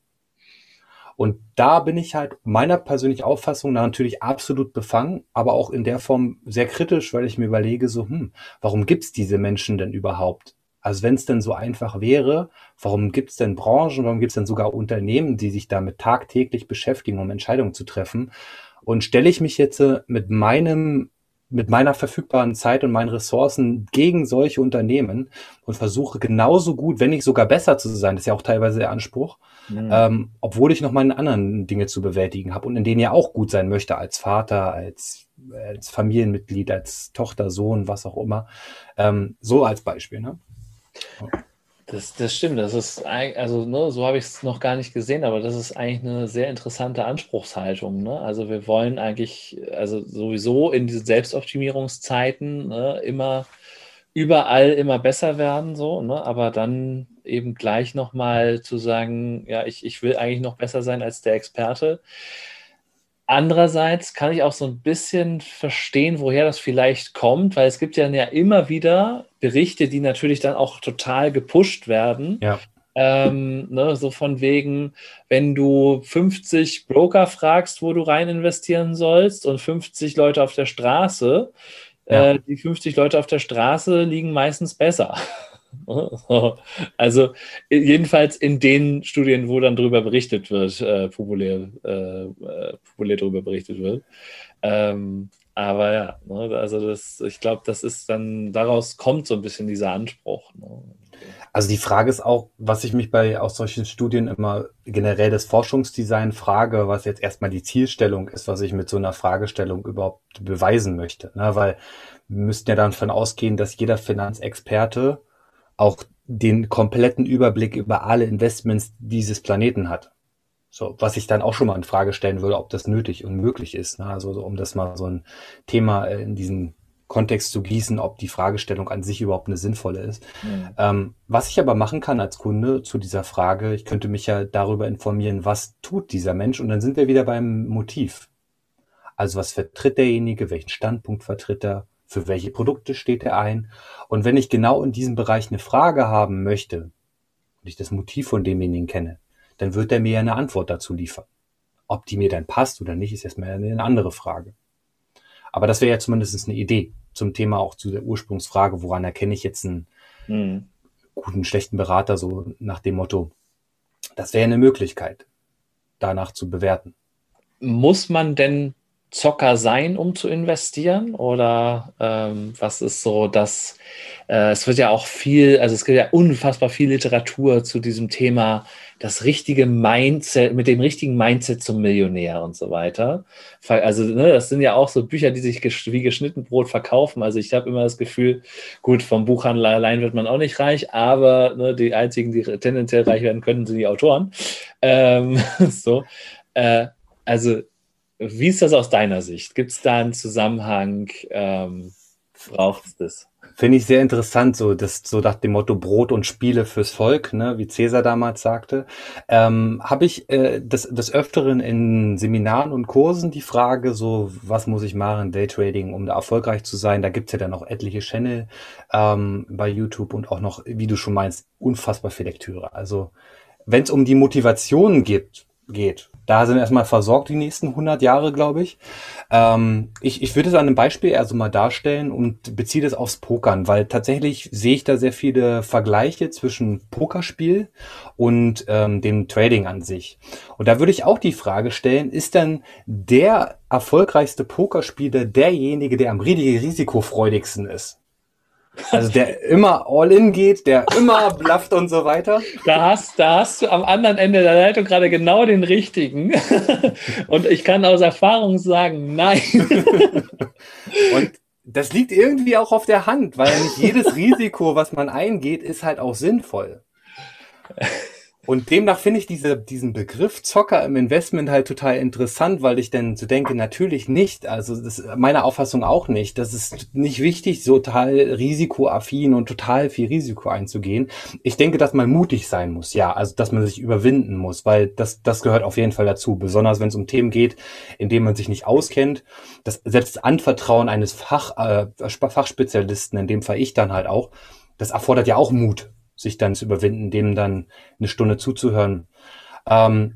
Und da bin ich halt meiner persönlichen Auffassung nach natürlich absolut befangen, aber auch in der Form sehr kritisch, weil ich mir überlege, so, hm, warum gibt's diese Menschen denn überhaupt? Also wenn es denn so einfach wäre, warum gibt's denn Branchen, warum gibt's denn sogar Unternehmen, die sich damit tagtäglich beschäftigen, um Entscheidungen zu treffen? Und stelle ich mich jetzt äh, mit meinem mit meiner verfügbaren Zeit und meinen Ressourcen gegen solche Unternehmen und versuche genauso gut, wenn nicht sogar besser zu sein, das ist ja auch teilweise der Anspruch, mhm. ähm, obwohl ich noch meine anderen Dinge zu bewältigen habe und in denen ja auch gut sein möchte als Vater, als, als Familienmitglied, als Tochter, Sohn, was auch immer. Ähm, so als Beispiel. Ne? Das, das stimmt, das ist also ne, so habe ich es noch gar nicht gesehen, aber das ist eigentlich eine sehr interessante Anspruchshaltung. Ne? Also wir wollen eigentlich, also sowieso in diesen Selbstoptimierungszeiten ne, immer überall immer besser werden, so, ne? aber dann eben gleich nochmal zu sagen, ja, ich, ich will eigentlich noch besser sein als der Experte. Andererseits kann ich auch so ein bisschen verstehen, woher das vielleicht kommt, weil es gibt ja immer wieder Berichte, die natürlich dann auch total gepusht werden. Ja. Ähm, ne, so von wegen, wenn du 50 Broker fragst, wo du rein investieren sollst und 50 Leute auf der Straße, ja. äh, die 50 Leute auf der Straße liegen meistens besser. Also jedenfalls in den Studien, wo dann darüber berichtet wird, äh, populär, äh, äh, populär darüber berichtet wird. Ähm, aber ja, ne, also das, ich glaube, das ist dann, daraus kommt so ein bisschen dieser Anspruch. Ne? Also die Frage ist auch, was ich mich bei aus solchen Studien immer generell das Forschungsdesign frage, was jetzt erstmal die Zielstellung ist, was ich mit so einer Fragestellung überhaupt beweisen möchte. Ne? Weil wir müssten ja dann davon ausgehen, dass jeder Finanzexperte auch den kompletten Überblick über alle Investments dieses Planeten hat. So, was ich dann auch schon mal in Frage stellen würde, ob das nötig und möglich ist. Ne? Also um das mal so ein Thema äh, in diesen Kontext zu gießen, ob die Fragestellung an sich überhaupt eine sinnvolle ist. Mhm. Ähm, was ich aber machen kann als Kunde zu dieser Frage, ich könnte mich ja darüber informieren, was tut dieser Mensch und dann sind wir wieder beim Motiv. Also was vertritt derjenige, welchen Standpunkt vertritt er, für welche Produkte steht er ein. Und wenn ich genau in diesem Bereich eine Frage haben möchte und ich das Motiv von demjenigen kenne, dann wird er mir ja eine Antwort dazu liefern. Ob die mir dann passt oder nicht, ist erstmal eine andere Frage. Aber das wäre ja zumindest eine Idee zum Thema auch zu der Ursprungsfrage, woran erkenne ich jetzt einen mhm. guten, schlechten Berater, so nach dem Motto, das wäre eine Möglichkeit, danach zu bewerten. Muss man denn Zocker sein, um zu investieren? Oder ähm, was ist so das? Äh, es wird ja auch viel, also es gibt ja unfassbar viel Literatur zu diesem Thema, das richtige Mindset, mit dem richtigen Mindset zum Millionär und so weiter. Also, ne, das sind ja auch so Bücher, die sich wie geschnitten Brot verkaufen. Also, ich habe immer das Gefühl, gut, vom Buchhandel allein wird man auch nicht reich, aber ne, die einzigen, die tendenziell reich werden können, sind die Autoren. Ähm, so. Äh, also, wie ist das aus deiner Sicht? Gibt es da einen Zusammenhang? Ähm, Braucht es das? Finde ich sehr interessant, so das so nach dem Motto Brot und Spiele fürs Volk, ne, wie Cäsar damals sagte. Ähm, Habe ich äh, des, des Öfteren in Seminaren und Kursen die Frage, so was muss ich machen, Daytrading, um da erfolgreich zu sein? Da gibt's ja dann auch etliche Channel ähm, bei YouTube und auch noch, wie du schon meinst, unfassbar viel Lektüre. Also wenn es um die Motivation gibt, geht, da sind erstmal versorgt die nächsten 100 Jahre, glaube ich. Ähm, ich. Ich würde es an einem Beispiel eher so mal darstellen und beziehe das aufs Pokern, weil tatsächlich sehe ich da sehr viele Vergleiche zwischen Pokerspiel und ähm, dem Trading an sich. Und da würde ich auch die Frage stellen, ist dann der erfolgreichste Pokerspieler derjenige, der am risikofreudigsten ist? Also der immer all in geht, der immer blufft und so weiter. Da hast, da hast du am anderen Ende der Leitung gerade genau den richtigen. Und ich kann aus Erfahrung sagen, nein. Und das liegt irgendwie auch auf der Hand, weil nicht jedes Risiko, was man eingeht, ist halt auch sinnvoll. Und demnach finde ich diese, diesen Begriff Zocker im Investment halt total interessant, weil ich dann so denke, natürlich nicht. Also das ist meine Auffassung auch nicht. Das ist nicht wichtig, so total risikoaffin und total viel Risiko einzugehen. Ich denke, dass man mutig sein muss, ja. Also dass man sich überwinden muss, weil das, das gehört auf jeden Fall dazu. Besonders wenn es um Themen geht, in denen man sich nicht auskennt. Das, selbst Anvertrauen eines Fach, äh, Fachspezialisten, in dem Fall ich dann halt auch, das erfordert ja auch Mut sich dann zu überwinden, dem dann eine Stunde zuzuhören. Ähm,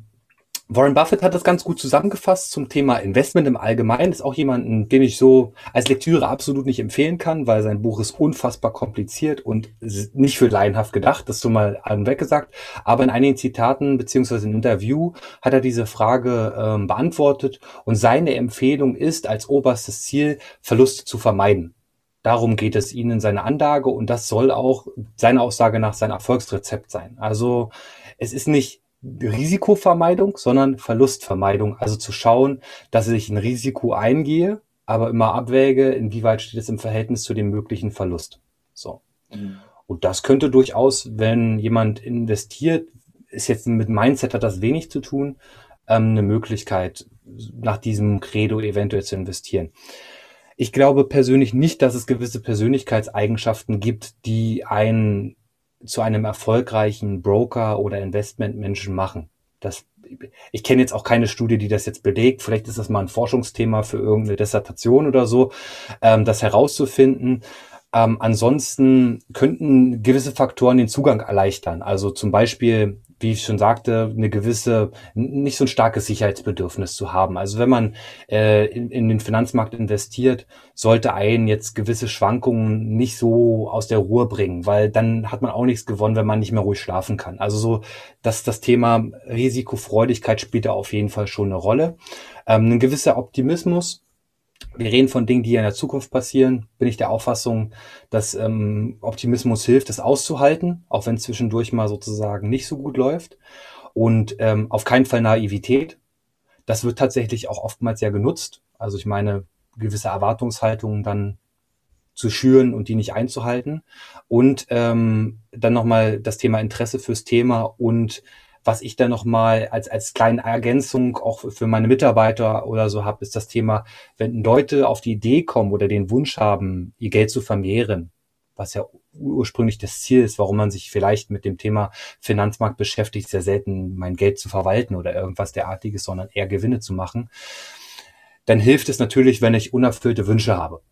Warren Buffett hat das ganz gut zusammengefasst zum Thema Investment im Allgemeinen. Ist auch jemanden, den ich so als Lektüre absolut nicht empfehlen kann, weil sein Buch ist unfassbar kompliziert und nicht für laienhaft gedacht. Das so mal weggesagt. Aber in einigen Zitaten beziehungsweise im Interview hat er diese Frage ähm, beantwortet und seine Empfehlung ist als oberstes Ziel Verluste zu vermeiden. Darum geht es Ihnen in seiner Anlage und das soll auch seiner Aussage nach sein Erfolgsrezept sein. Also es ist nicht Risikovermeidung, sondern Verlustvermeidung. Also zu schauen, dass ich ein Risiko eingehe, aber immer abwäge, inwieweit steht es im Verhältnis zu dem möglichen Verlust. So. Mhm. Und das könnte durchaus, wenn jemand investiert, ist jetzt mit Mindset hat das wenig zu tun, ähm, eine Möglichkeit, nach diesem Credo eventuell zu investieren. Ich glaube persönlich nicht, dass es gewisse Persönlichkeitseigenschaften gibt, die einen zu einem erfolgreichen Broker oder Investmentmenschen machen. Das, ich kenne jetzt auch keine Studie, die das jetzt belegt. Vielleicht ist das mal ein Forschungsthema für irgendeine Dissertation oder so, ähm, das herauszufinden. Ähm, ansonsten könnten gewisse Faktoren den Zugang erleichtern. Also zum Beispiel wie ich schon sagte, eine gewisse, nicht so ein starkes Sicherheitsbedürfnis zu haben. Also wenn man äh, in, in den Finanzmarkt investiert, sollte einen jetzt gewisse Schwankungen nicht so aus der Ruhe bringen, weil dann hat man auch nichts gewonnen, wenn man nicht mehr ruhig schlafen kann. Also so, dass das Thema Risikofreudigkeit spielt da auf jeden Fall schon eine Rolle. Ähm, ein gewisser Optimismus, wir reden von Dingen, die in der Zukunft passieren, bin ich der Auffassung, dass ähm, Optimismus hilft, das auszuhalten, auch wenn es zwischendurch mal sozusagen nicht so gut läuft. Und ähm, auf keinen Fall Naivität. Das wird tatsächlich auch oftmals ja genutzt. Also ich meine, gewisse Erwartungshaltungen dann zu schüren und die nicht einzuhalten. Und ähm, dann nochmal das Thema Interesse fürs Thema und was ich dann nochmal als, als kleine Ergänzung auch für meine Mitarbeiter oder so habe, ist das Thema, wenn Leute auf die Idee kommen oder den Wunsch haben, ihr Geld zu vermehren, was ja ursprünglich das Ziel ist, warum man sich vielleicht mit dem Thema Finanzmarkt beschäftigt, sehr selten mein Geld zu verwalten oder irgendwas derartiges, sondern eher Gewinne zu machen, dann hilft es natürlich, wenn ich unerfüllte Wünsche habe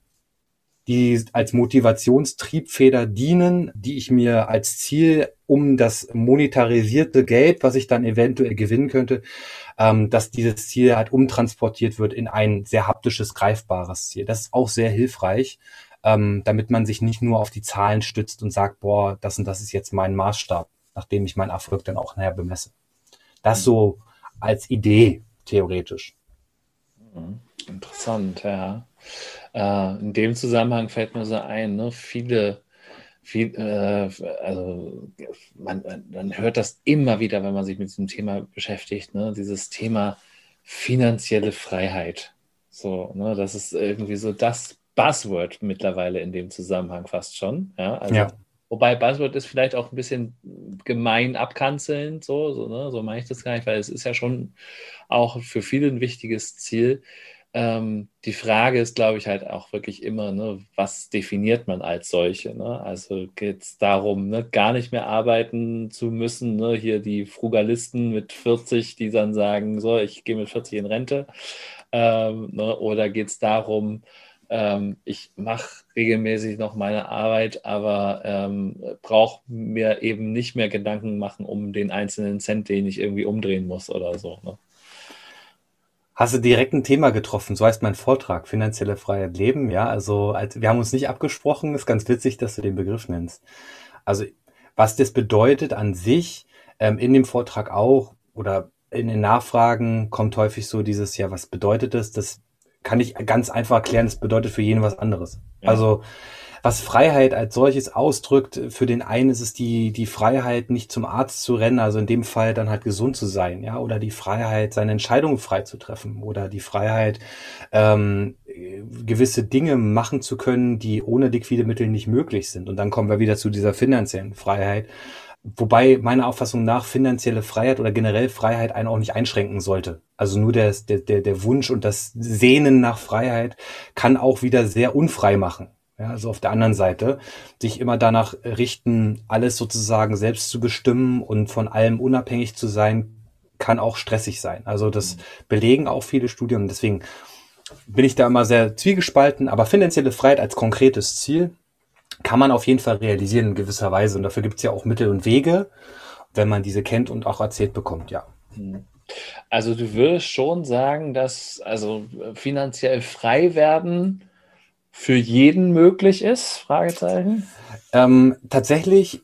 die als Motivationstriebfeder dienen, die ich mir als Ziel um das monetarisierte Geld, was ich dann eventuell gewinnen könnte, ähm, dass dieses Ziel halt umtransportiert wird in ein sehr haptisches, greifbares Ziel. Das ist auch sehr hilfreich, ähm, damit man sich nicht nur auf die Zahlen stützt und sagt, boah, das und das ist jetzt mein Maßstab, nachdem ich meinen Erfolg dann auch nachher bemesse. Das so als Idee, theoretisch. Mhm. Interessant, ja. Äh, in dem Zusammenhang fällt mir so ein, ne, viele, viel, äh, also man, man hört das immer wieder, wenn man sich mit diesem Thema beschäftigt, ne, dieses Thema finanzielle Freiheit. So, ne, das ist irgendwie so das Buzzword mittlerweile in dem Zusammenhang fast schon. Ja, also, ja. Wobei Buzzword ist vielleicht auch ein bisschen gemein abkanzelnd, so, so, ne? so meine ich das gar nicht, weil es ist ja schon auch für viele ein wichtiges Ziel. Ähm, die Frage ist, glaube ich, halt auch wirklich immer, ne, was definiert man als solche? Ne? Also geht es darum, ne, gar nicht mehr arbeiten zu müssen. Ne? Hier die Frugalisten mit 40, die dann sagen, so, ich gehe mit 40 in Rente. Ähm, ne? Oder geht es darum, ähm, ich mache regelmäßig noch meine Arbeit, aber ähm, brauche mir eben nicht mehr Gedanken machen um den einzelnen Cent, den ich irgendwie umdrehen muss oder so. Ne? Hast du direkt ein Thema getroffen? So heißt mein Vortrag, finanzielle Freiheit leben. Ja, also als, wir haben uns nicht abgesprochen. Ist ganz witzig, dass du den Begriff nennst. Also was das bedeutet an sich, ähm, in dem Vortrag auch oder in den Nachfragen kommt häufig so dieses, ja, was bedeutet das? Das kann ich ganz einfach erklären. Das bedeutet für jeden was anderes. Ja. Also was Freiheit als solches ausdrückt. Für den einen ist es die, die Freiheit, nicht zum Arzt zu rennen, also in dem Fall dann halt gesund zu sein, ja, oder die Freiheit, seine Entscheidungen frei zu treffen, oder die Freiheit, ähm, gewisse Dinge machen zu können, die ohne liquide Mittel nicht möglich sind. Und dann kommen wir wieder zu dieser finanziellen Freiheit. Wobei meiner Auffassung nach finanzielle Freiheit oder generell Freiheit einen auch nicht einschränken sollte. Also nur der, der, der Wunsch und das Sehnen nach Freiheit kann auch wieder sehr unfrei machen. Ja, also auf der anderen Seite, sich immer danach richten, alles sozusagen selbst zu bestimmen und von allem unabhängig zu sein, kann auch stressig sein. Also das belegen auch viele Studien. Deswegen bin ich da immer sehr zwiegespalten. Aber finanzielle Freiheit als konkretes Ziel kann man auf jeden Fall realisieren in gewisser Weise. Und dafür gibt es ja auch Mittel und Wege, wenn man diese kennt und auch erzählt bekommt, ja. Mhm. Also du würdest schon sagen, dass also finanziell frei werden für jeden möglich ist? Fragezeichen. Ähm, tatsächlich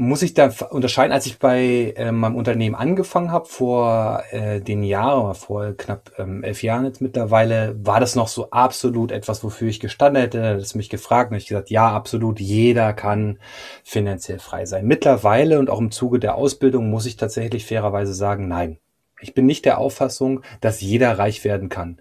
muss ich da unterscheiden, als ich bei äh, meinem Unternehmen angefangen habe, vor äh, den Jahren, vor knapp ähm, elf Jahren jetzt mittlerweile, war das noch so absolut etwas, wofür ich gestanden hätte. Das mich gefragt und ich gesagt, ja, absolut, jeder kann finanziell frei sein. Mittlerweile und auch im Zuge der Ausbildung muss ich tatsächlich fairerweise sagen, nein. Ich bin nicht der Auffassung, dass jeder reich werden kann.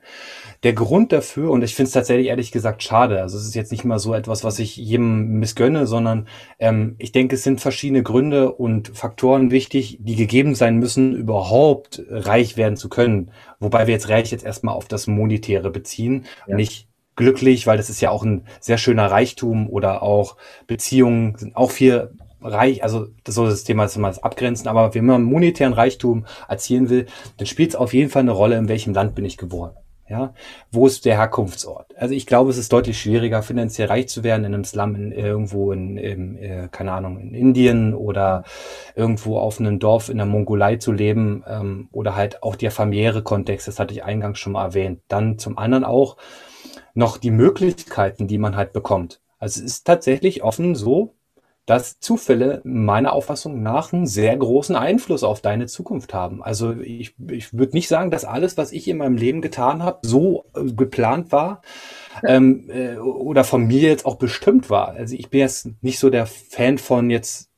Der Grund dafür, und ich finde es tatsächlich ehrlich gesagt schade, also es ist jetzt nicht mal so etwas, was ich jedem missgönne, sondern ähm, ich denke, es sind verschiedene Gründe und Faktoren wichtig, die gegeben sein müssen, überhaupt reich werden zu können. Wobei wir jetzt reich jetzt erstmal auf das Monetäre beziehen, ja. nicht glücklich, weil das ist ja auch ein sehr schöner Reichtum oder auch Beziehungen sind auch viel reich, also das soll das Thema jetzt mal abgrenzen, aber wenn man monetären Reichtum erzielen will, dann spielt es auf jeden Fall eine Rolle, in welchem Land bin ich geboren. Ja, wo ist der Herkunftsort? Also ich glaube, es ist deutlich schwieriger, finanziell reich zu werden in einem Slum in, irgendwo in, in äh, keine Ahnung, in Indien oder irgendwo auf einem Dorf in der Mongolei zu leben ähm, oder halt auch der familiäre Kontext, das hatte ich eingangs schon mal erwähnt. Dann zum anderen auch noch die Möglichkeiten, die man halt bekommt. Also es ist tatsächlich offen so, dass Zufälle meiner Auffassung nach einen sehr großen Einfluss auf deine Zukunft haben. Also ich, ich würde nicht sagen, dass alles, was ich in meinem Leben getan habe, so äh, geplant war ähm, äh, oder von mir jetzt auch bestimmt war. Also ich bin jetzt nicht so der Fan von jetzt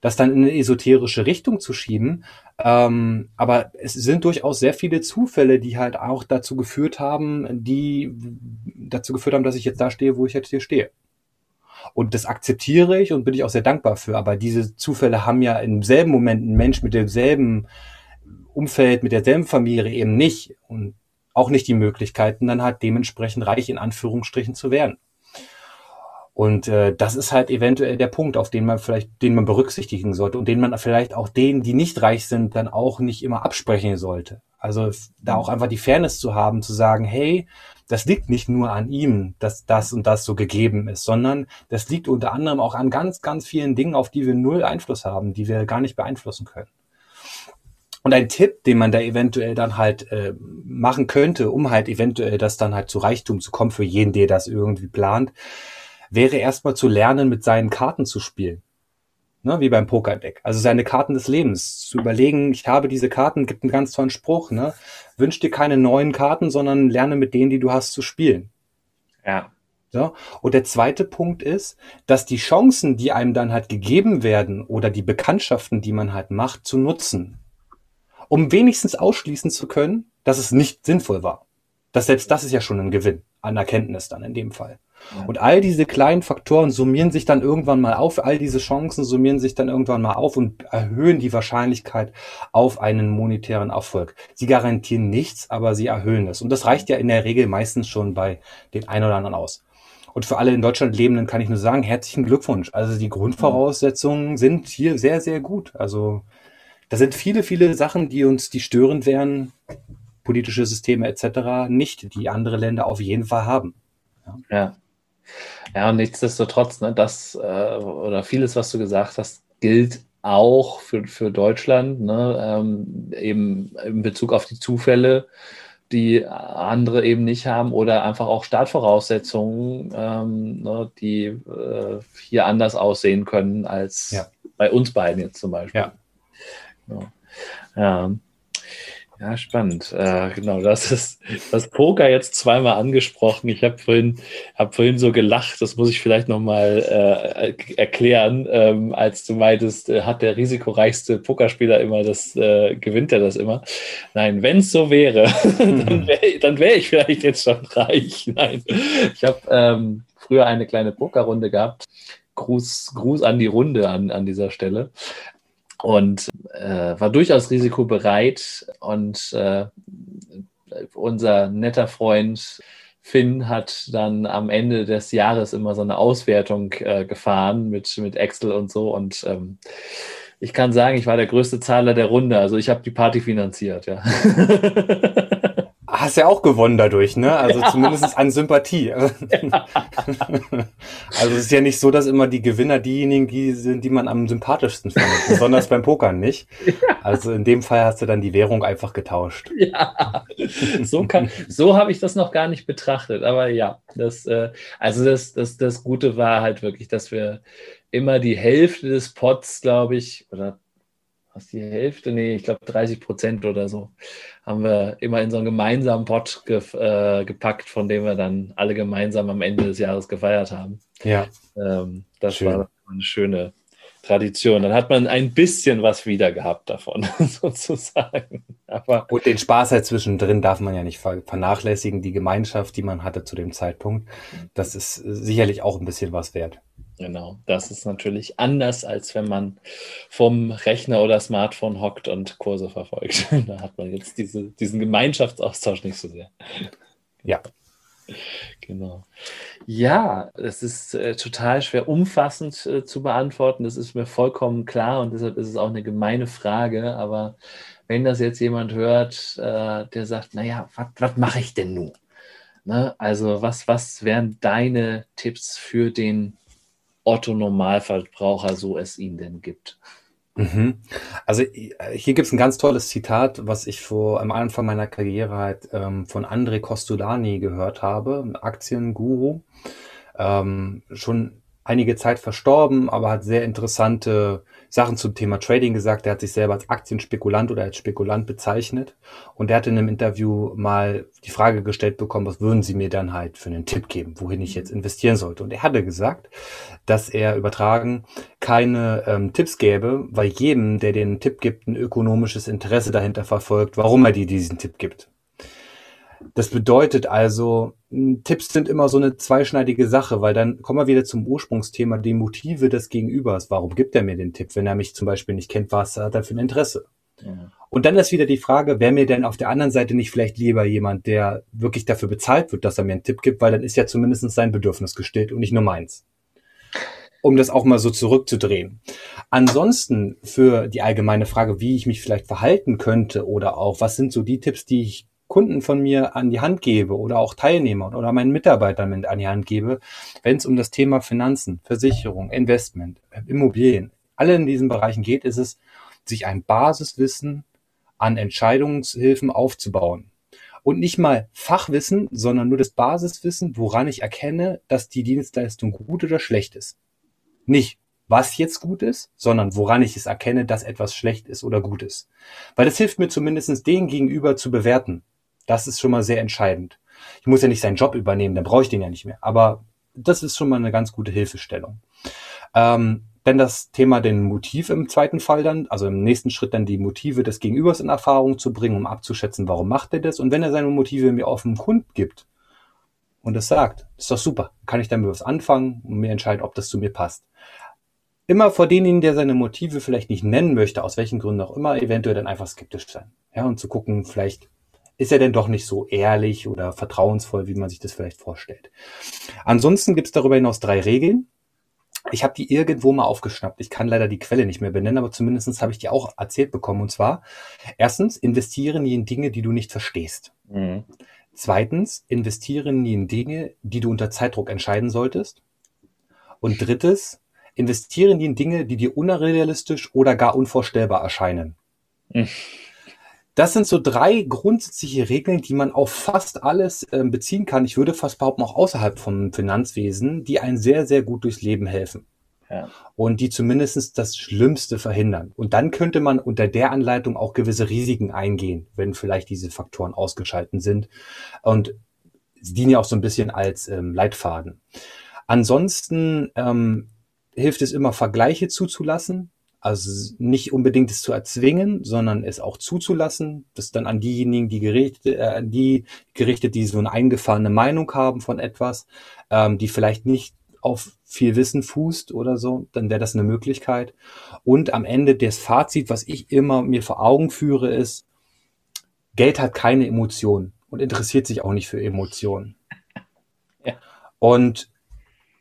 das dann in eine esoterische Richtung zu schieben. Ähm, aber es sind durchaus sehr viele Zufälle, die halt auch dazu geführt haben, die dazu geführt haben, dass ich jetzt da stehe, wo ich jetzt hier stehe. Und das akzeptiere ich und bin ich auch sehr dankbar für. Aber diese Zufälle haben ja im selben Moment ein Mensch mit demselben Umfeld, mit derselben Familie eben nicht und auch nicht die Möglichkeiten, dann halt dementsprechend reich in Anführungsstrichen zu werden. Und äh, das ist halt eventuell der Punkt, auf den man vielleicht, den man berücksichtigen sollte und den man vielleicht auch denen, die nicht reich sind, dann auch nicht immer absprechen sollte. Also da auch einfach die Fairness zu haben, zu sagen, hey, das liegt nicht nur an ihm, dass das und das so gegeben ist, sondern das liegt unter anderem auch an ganz, ganz vielen Dingen, auf die wir null Einfluss haben, die wir gar nicht beeinflussen können. Und ein Tipp, den man da eventuell dann halt äh, machen könnte, um halt eventuell das dann halt zu Reichtum zu kommen für jeden, der das irgendwie plant, wäre erstmal zu lernen, mit seinen Karten zu spielen. Ne, wie beim Pokerdeck. Also seine Karten des Lebens. Zu überlegen, ich habe diese Karten, gibt einen ganz tollen Spruch, ne? Wünsch dir keine neuen Karten, sondern lerne mit denen, die du hast, zu spielen. Ja. So. Und der zweite Punkt ist, dass die Chancen, die einem dann halt gegeben werden oder die Bekanntschaften, die man halt macht, zu nutzen. Um wenigstens ausschließen zu können, dass es nicht sinnvoll war. Das selbst das ist ja schon ein Gewinn an Erkenntnis dann in dem Fall. Und all diese kleinen Faktoren summieren sich dann irgendwann mal auf, all diese Chancen summieren sich dann irgendwann mal auf und erhöhen die Wahrscheinlichkeit auf einen monetären Erfolg. Sie garantieren nichts, aber sie erhöhen es. Und das reicht ja in der Regel meistens schon bei den ein oder anderen aus. Und für alle in Deutschland Lebenden kann ich nur sagen, herzlichen Glückwunsch. Also die Grundvoraussetzungen sind hier sehr, sehr gut. Also da sind viele, viele Sachen, die uns, die störend wären, politische Systeme etc. nicht, die andere Länder auf jeden Fall haben. Ja. ja. Ja, und nichtsdestotrotz, ne, das äh, oder vieles, was du gesagt hast, gilt auch für, für Deutschland, ne, ähm, eben in Bezug auf die Zufälle, die andere eben nicht haben oder einfach auch Startvoraussetzungen, ähm, ne, die äh, hier anders aussehen können als ja. bei uns beiden jetzt zum Beispiel. Ja. ja. ja. Ja, spannend. Äh, genau, das ist das Poker jetzt zweimal angesprochen. Ich habe vorhin, hab vorhin so gelacht, das muss ich vielleicht nochmal äh, erklären, ähm, als du meintest, äh, hat der risikoreichste Pokerspieler immer das, äh, gewinnt er das immer. Nein, wenn es so wäre, dann wäre wär ich vielleicht jetzt schon reich. Nein, ich habe ähm, früher eine kleine Pokerrunde gehabt. Gruß, Gruß an die Runde an, an dieser Stelle und äh, war durchaus risikobereit. Und äh, unser netter Freund Finn hat dann am Ende des Jahres immer so eine Auswertung äh, gefahren mit, mit Excel und so. Und ähm, ich kann sagen, ich war der größte Zahler der Runde. Also ich habe die Party finanziert, ja. hast ja auch gewonnen dadurch, ne? Also ja. zumindest an Sympathie. Ja. also es ist ja nicht so, dass immer die Gewinner diejenigen die sind, die man am sympathischsten findet, besonders beim Pokern nicht. Also in dem Fall hast du dann die Währung einfach getauscht. Ja, so kann, so habe ich das noch gar nicht betrachtet. Aber ja, das, äh, also das, das, das Gute war halt wirklich, dass wir immer die Hälfte des Pots, glaube ich, oder was die Hälfte, nee, ich glaube 30 Prozent oder so, haben wir immer in so einen gemeinsamen Pot ge äh, gepackt, von dem wir dann alle gemeinsam am Ende des Jahres gefeiert haben. Ja. Ähm, das Schön. war eine schöne Tradition. Dann hat man ein bisschen was wieder gehabt davon, sozusagen. Aber Und den Spaß halt zwischendrin darf man ja nicht vernachlässigen, die Gemeinschaft, die man hatte zu dem Zeitpunkt. Das ist sicherlich auch ein bisschen was wert. Genau, das ist natürlich anders, als wenn man vom Rechner oder Smartphone hockt und Kurse verfolgt. da hat man jetzt diese, diesen Gemeinschaftsaustausch nicht so sehr. Ja. Genau. Ja, es ist äh, total schwer umfassend äh, zu beantworten. Das ist mir vollkommen klar und deshalb ist es auch eine gemeine Frage. Aber wenn das jetzt jemand hört, äh, der sagt, naja, was mache ich denn nun? Ne? Also was, was wären deine Tipps für den Otto Normalverbraucher, so es ihn denn gibt. Mhm. Also hier gibt es ein ganz tolles Zitat, was ich vor am Anfang meiner Karriere halt ähm, von André Costolani gehört habe, Aktienguru. Ähm, schon einige Zeit verstorben, aber hat sehr interessante Sachen zum Thema Trading gesagt. Er hat sich selber als Aktienspekulant oder als Spekulant bezeichnet. Und er hat in einem Interview mal die Frage gestellt bekommen, was würden Sie mir dann halt für einen Tipp geben, wohin ich jetzt investieren sollte. Und er hatte gesagt, dass er übertragen keine ähm, Tipps gäbe, weil jedem, der den Tipp gibt, ein ökonomisches Interesse dahinter verfolgt, warum er dir diesen Tipp gibt. Das bedeutet also, Tipps sind immer so eine zweischneidige Sache, weil dann kommen wir wieder zum Ursprungsthema, die Motive des Gegenübers. Warum gibt er mir den Tipp, wenn er mich zum Beispiel nicht kennt, was hat er für ein Interesse? Ja. Und dann ist wieder die Frage, wäre mir denn auf der anderen Seite nicht vielleicht lieber jemand, der wirklich dafür bezahlt wird, dass er mir einen Tipp gibt, weil dann ist ja zumindest sein Bedürfnis gestillt und nicht nur meins. Um das auch mal so zurückzudrehen. Ansonsten für die allgemeine Frage, wie ich mich vielleicht verhalten könnte oder auch, was sind so die Tipps, die ich Kunden von mir an die Hand gebe oder auch Teilnehmern oder meinen Mitarbeitern mit an die Hand gebe, wenn es um das Thema Finanzen, Versicherung, Investment, Immobilien, alle in diesen Bereichen geht, ist es, sich ein Basiswissen an Entscheidungshilfen aufzubauen. Und nicht mal Fachwissen, sondern nur das Basiswissen, woran ich erkenne, dass die Dienstleistung gut oder schlecht ist. Nicht, was jetzt gut ist, sondern woran ich es erkenne, dass etwas schlecht ist oder gut ist. Weil das hilft mir zumindest den gegenüber zu bewerten. Das ist schon mal sehr entscheidend. Ich muss ja nicht seinen Job übernehmen, dann brauche ich den ja nicht mehr. Aber das ist schon mal eine ganz gute Hilfestellung. Ähm, wenn das Thema den Motiv im zweiten Fall dann, also im nächsten Schritt dann die Motive des Gegenübers in Erfahrung zu bringen, um abzuschätzen, warum macht er das. Und wenn er seine Motive mir dem Kund gibt und das sagt, ist doch super, kann ich damit was anfangen und mir entscheiden, ob das zu mir passt. Immer vor denjenigen, der seine Motive vielleicht nicht nennen möchte, aus welchen Gründen auch immer, eventuell dann einfach skeptisch sein. Ja, und zu gucken, vielleicht ist er denn doch nicht so ehrlich oder vertrauensvoll, wie man sich das vielleicht vorstellt. Ansonsten gibt es darüber hinaus drei Regeln. Ich habe die irgendwo mal aufgeschnappt. Ich kann leider die Quelle nicht mehr benennen, aber zumindest habe ich die auch erzählt bekommen. Und zwar, erstens, investieren nie in Dinge, die du nicht verstehst. Mhm. Zweitens, investieren nie in Dinge, die du unter Zeitdruck entscheiden solltest. Und drittes, investieren nie in Dinge, die dir unrealistisch oder gar unvorstellbar erscheinen. Mhm. Das sind so drei grundsätzliche Regeln, die man auf fast alles äh, beziehen kann. Ich würde fast behaupten, auch außerhalb vom Finanzwesen, die einen sehr, sehr gut durchs Leben helfen. Ja. Und die zumindest das Schlimmste verhindern. Und dann könnte man unter der Anleitung auch gewisse Risiken eingehen, wenn vielleicht diese Faktoren ausgeschalten sind. Und sie dienen ja auch so ein bisschen als ähm, Leitfaden. Ansonsten ähm, hilft es immer, Vergleiche zuzulassen. Also nicht unbedingt es zu erzwingen, sondern es auch zuzulassen, das dann an diejenigen, die gerichtet, äh, die gerichtet, die so eine eingefahrene Meinung haben von etwas, ähm, die vielleicht nicht auf viel Wissen fußt oder so, dann wäre das eine Möglichkeit. Und am Ende das Fazit, was ich immer mir vor Augen führe, ist, Geld hat keine Emotionen und interessiert sich auch nicht für Emotionen. Ja. Und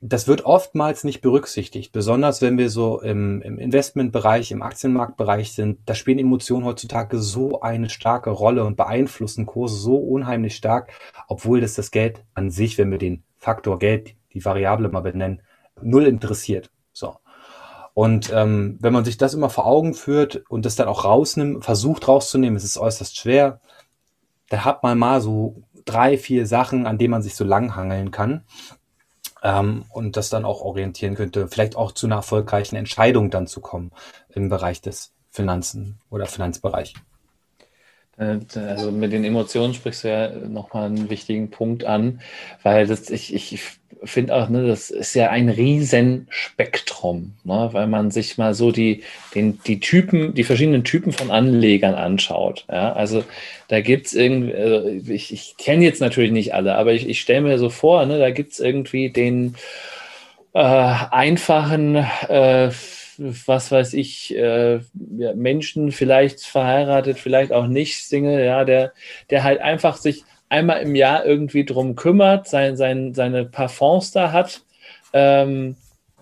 das wird oftmals nicht berücksichtigt, besonders wenn wir so im, im Investmentbereich, im Aktienmarktbereich sind. Da spielen Emotionen heutzutage so eine starke Rolle und beeinflussen Kurse so unheimlich stark, obwohl das das Geld an sich, wenn wir den Faktor Geld, die Variable mal benennen, null interessiert. So. Und ähm, wenn man sich das immer vor Augen führt und das dann auch rausnimmt, versucht rauszunehmen, es ist äußerst schwer, da hat man mal so drei, vier Sachen, an denen man sich so langhangeln kann ähm, und das dann auch orientieren könnte, vielleicht auch zu einer erfolgreichen Entscheidung dann zu kommen im Bereich des Finanzen oder Finanzbereich. Äh, also mit den Emotionen sprichst du ja nochmal einen wichtigen Punkt an, weil das, ich, ich finde auch, ne, das ist ja ein Riesenspektrum, ne, weil man sich mal so die, den, die Typen, die verschiedenen Typen von Anlegern anschaut. Ja? Also da gibt es irgendwie, also ich, ich kenne jetzt natürlich nicht alle, aber ich, ich stelle mir so vor, ne, da gibt es irgendwie den äh, einfachen äh, was weiß ich, äh, ja, Menschen vielleicht verheiratet, vielleicht auch nicht Single, ja, der, der halt einfach sich einmal im Jahr irgendwie drum kümmert, sein, sein, seine Parfums da hat, ähm,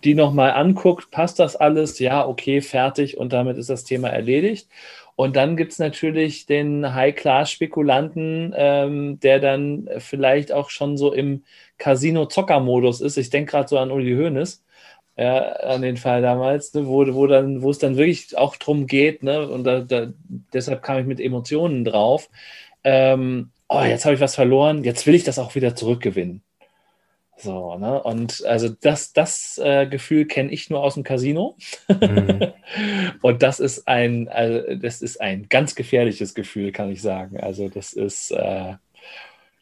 die nochmal anguckt, passt das alles? Ja, okay, fertig und damit ist das Thema erledigt. Und dann gibt es natürlich den High-Class-Spekulanten, ähm, der dann vielleicht auch schon so im Casino-Zocker-Modus ist. Ich denke gerade so an Uli Hoeneß, ja, an den Fall damals, ne, wo, wo, dann, wo es dann wirklich auch drum geht, ne, und da, da, deshalb kam ich mit Emotionen drauf. Ähm, oh, jetzt habe ich was verloren, jetzt will ich das auch wieder zurückgewinnen. So, ne? Und also das, das äh, Gefühl kenne ich nur aus dem Casino. Mhm. und das ist ein, also das ist ein ganz gefährliches Gefühl, kann ich sagen. Also das ist äh,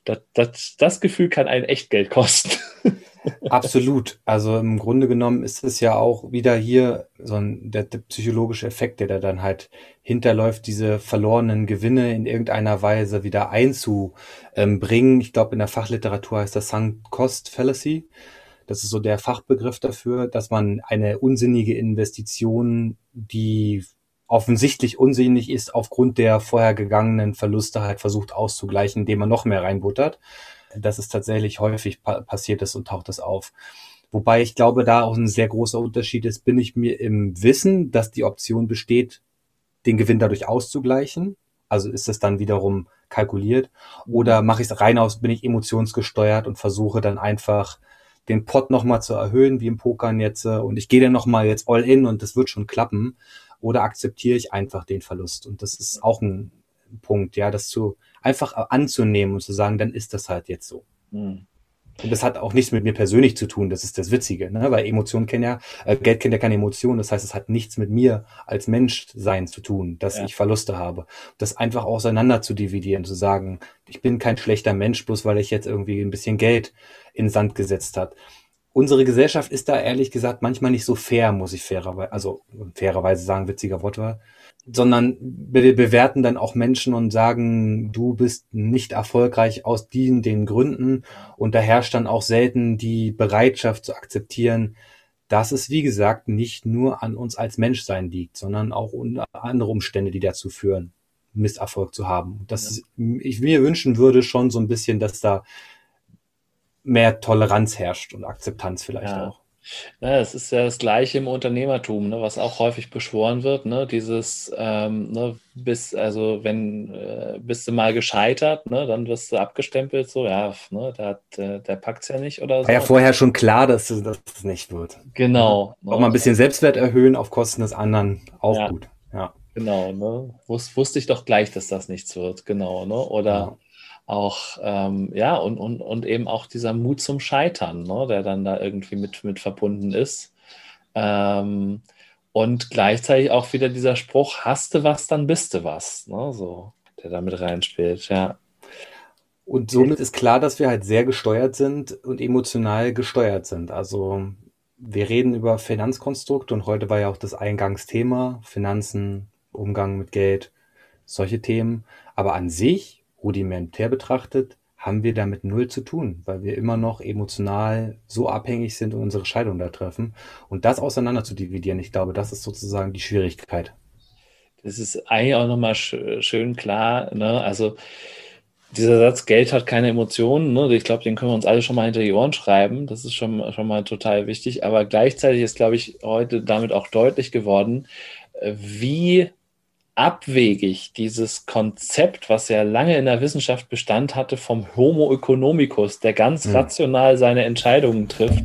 das, das, das Gefühl kann einen echt Geld kosten. Absolut. Also im Grunde genommen ist es ja auch wieder hier so ein der, der psychologische Effekt, der da dann halt hinterläuft, diese verlorenen Gewinne in irgendeiner Weise wieder einzubringen. Ich glaube, in der Fachliteratur heißt das Sunk Cost Fallacy. Das ist so der Fachbegriff dafür, dass man eine unsinnige Investition, die offensichtlich unsinnig ist, aufgrund der vorhergegangenen Verluste halt versucht auszugleichen, indem man noch mehr reinbuttert dass es tatsächlich häufig pa passiert ist und taucht es auf. Wobei ich glaube, da auch ein sehr großer Unterschied ist, bin ich mir im Wissen, dass die Option besteht, den Gewinn dadurch auszugleichen. Also ist es dann wiederum kalkuliert oder mache ich es rein aus, bin ich emotionsgesteuert und versuche dann einfach den Pot nochmal zu erhöhen, wie im Pokern jetzt, und ich gehe dann nochmal jetzt all in und das wird schon klappen. Oder akzeptiere ich einfach den Verlust? Und das ist auch ein Punkt, ja, das zu einfach anzunehmen und zu sagen, dann ist das halt jetzt so. Mhm. Und das hat auch nichts mit mir persönlich zu tun, das ist das Witzige, ne? weil Emotionen kennen ja, äh, Geld kennt ja keine Emotionen, das heißt, es hat nichts mit mir als Mensch sein zu tun, dass ja. ich Verluste habe. Das einfach auseinander zu dividieren, zu sagen, ich bin kein schlechter Mensch, bloß weil ich jetzt irgendwie ein bisschen Geld in Sand gesetzt hat. Unsere Gesellschaft ist da ehrlich gesagt manchmal nicht so fair, muss ich fairerweise, also fairerweise sagen, witziger Wortwahl, sondern wir bewerten dann auch Menschen und sagen, du bist nicht erfolgreich aus diesen den Gründen. Und da herrscht dann auch selten die Bereitschaft zu akzeptieren, dass es, wie gesagt, nicht nur an uns als Menschsein liegt, sondern auch andere Umstände, die dazu führen, Misserfolg zu haben. Das ja. ich mir wünschen würde schon so ein bisschen, dass da mehr Toleranz herrscht und Akzeptanz vielleicht ja. auch. Ja, es ist ja das Gleiche im Unternehmertum, ne, was auch häufig beschworen wird, ne, dieses, ähm, ne, bis, also wenn, äh, bist du mal gescheitert, ne, dann wirst du abgestempelt, so, ja, ne, der, hat, äh, der packt's ja nicht oder so. War ja vorher schon klar, dass es, dass es nicht wird. Genau. Ne. Auch mal ein bisschen Selbstwert erhöhen auf Kosten des anderen, auch ja. gut, ja. Genau, ne, Wus wusste ich doch gleich, dass das nichts wird, genau, ne, oder ja auch, ähm, ja, und, und, und eben auch dieser Mut zum Scheitern, ne, der dann da irgendwie mit, mit verbunden ist. Ähm, und gleichzeitig auch wieder dieser Spruch, hast du was, dann bist du was, ne, so, der da mit reinspielt, ja. Und somit ist klar, dass wir halt sehr gesteuert sind und emotional gesteuert sind. Also wir reden über Finanzkonstrukt und heute war ja auch das Eingangsthema, Finanzen, Umgang mit Geld, solche Themen. Aber an sich rudimentär betrachtet, haben wir damit null zu tun, weil wir immer noch emotional so abhängig sind und unsere Scheidung da treffen. Und das auseinander zu dividieren, ich glaube, das ist sozusagen die Schwierigkeit. Das ist eigentlich auch nochmal schön klar. Ne? Also dieser Satz, Geld hat keine Emotionen, ne? ich glaube, den können wir uns alle schon mal hinter die Ohren schreiben. Das ist schon, schon mal total wichtig. Aber gleichzeitig ist, glaube ich, heute damit auch deutlich geworden, wie abwegig dieses Konzept, was ja lange in der Wissenschaft Bestand hatte, vom Homo economicus, der ganz mhm. rational seine Entscheidungen trifft,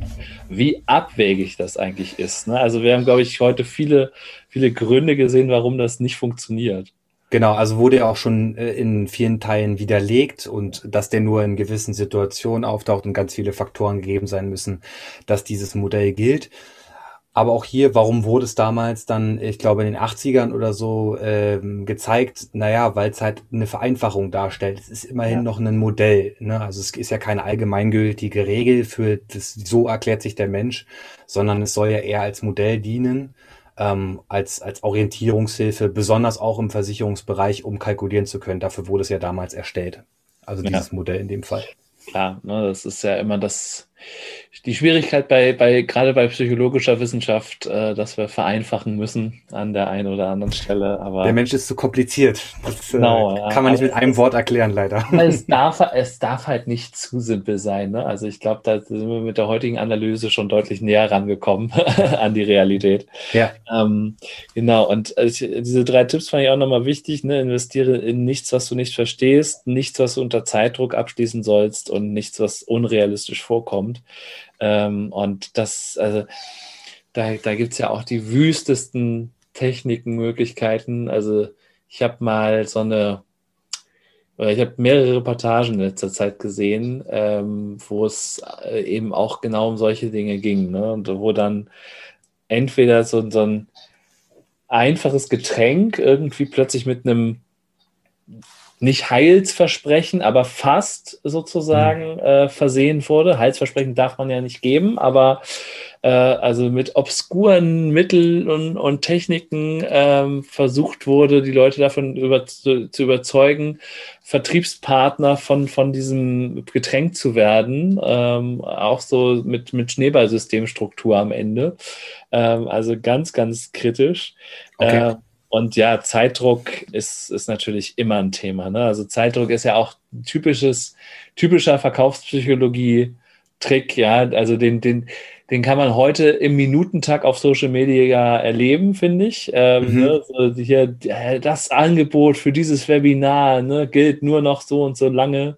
wie abwegig das eigentlich ist. Ne? Also wir haben, glaube ich, heute viele, viele Gründe gesehen, warum das nicht funktioniert. Genau, also wurde ja auch schon äh, in vielen Teilen widerlegt und dass der nur in gewissen Situationen auftaucht und ganz viele Faktoren gegeben sein müssen, dass dieses Modell gilt. Aber auch hier, warum wurde es damals dann, ich glaube, in den 80ern oder so ähm, gezeigt? Naja, weil es halt eine Vereinfachung darstellt. Es ist immerhin ja. noch ein Modell. Ne? Also es ist ja keine allgemeingültige Regel für das, so erklärt sich der Mensch, sondern es soll ja eher als Modell dienen, ähm, als, als Orientierungshilfe, besonders auch im Versicherungsbereich, um kalkulieren zu können. Dafür wurde es ja damals erstellt. Also dieses ja. Modell in dem Fall. Klar, ne, das ist ja immer das, die Schwierigkeit bei, bei gerade bei psychologischer Wissenschaft, äh, dass wir vereinfachen müssen an der einen oder anderen Stelle. Aber der Mensch ist zu kompliziert. Das äh, genau, äh, kann man nicht mit einem Wort erklären, leider. Es darf, es darf halt nicht zu simpel sein. Ne? Also ich glaube, da sind wir mit der heutigen Analyse schon deutlich näher rangekommen an die Realität. Ja. Ähm, genau. Und also diese drei Tipps fand ich auch nochmal wichtig. Ne? Investiere in nichts, was du nicht verstehst, nichts, was du unter Zeitdruck abschließen sollst und nichts, was unrealistisch vorkommt. Ähm, und das, also, da, da gibt es ja auch die wüstesten Techniken, Möglichkeiten. Also ich habe mal so eine, Ich habe mehrere Reportagen in letzter Zeit gesehen, ähm, wo es äh, eben auch genau um solche Dinge ging. Ne? Und wo dann entweder so, so ein einfaches Getränk irgendwie plötzlich mit einem nicht Heilsversprechen, aber fast sozusagen mhm. äh, versehen wurde. Heilsversprechen darf man ja nicht geben, aber äh, also mit obskuren Mitteln und, und Techniken ähm, versucht wurde, die Leute davon über, zu, zu, überzeugen, Vertriebspartner von, von diesem Getränk zu werden. Ähm, auch so mit, mit Schneeballsystemstruktur am Ende. Ähm, also ganz, ganz kritisch. Okay. Äh, und ja, Zeitdruck ist, ist natürlich immer ein Thema. Ne? Also Zeitdruck ist ja auch ein typisches, typischer Verkaufspsychologie-Trick, ja. Also den, den, den kann man heute im Minutentag auf Social Media erleben, finde ich. Ähm, mhm. ne? so hier, das Angebot für dieses Webinar ne, gilt nur noch so und so lange.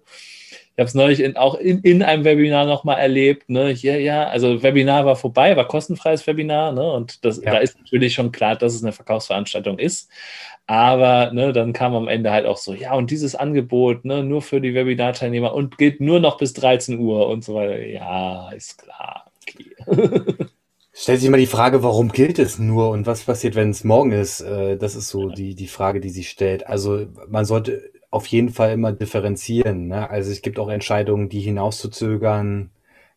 Ich habe es neulich in, auch in, in einem Webinar nochmal erlebt. Ne? Hier, ja, also Webinar war vorbei, war kostenfreies Webinar. Ne? Und das, ja. da ist natürlich schon klar, dass es eine Verkaufsveranstaltung ist. Aber ne, dann kam am Ende halt auch so, ja, und dieses Angebot ne, nur für die Webinar-Teilnehmer und geht nur noch bis 13 Uhr und so weiter. Ja, ist klar. Okay. Stellt sich mal die Frage, warum gilt es nur und was passiert, wenn es morgen ist? Äh, das ist so die, die Frage, die sich stellt. Also man sollte auf jeden Fall immer differenzieren. Ne? Also es gibt auch Entscheidungen, die hinauszuzögern,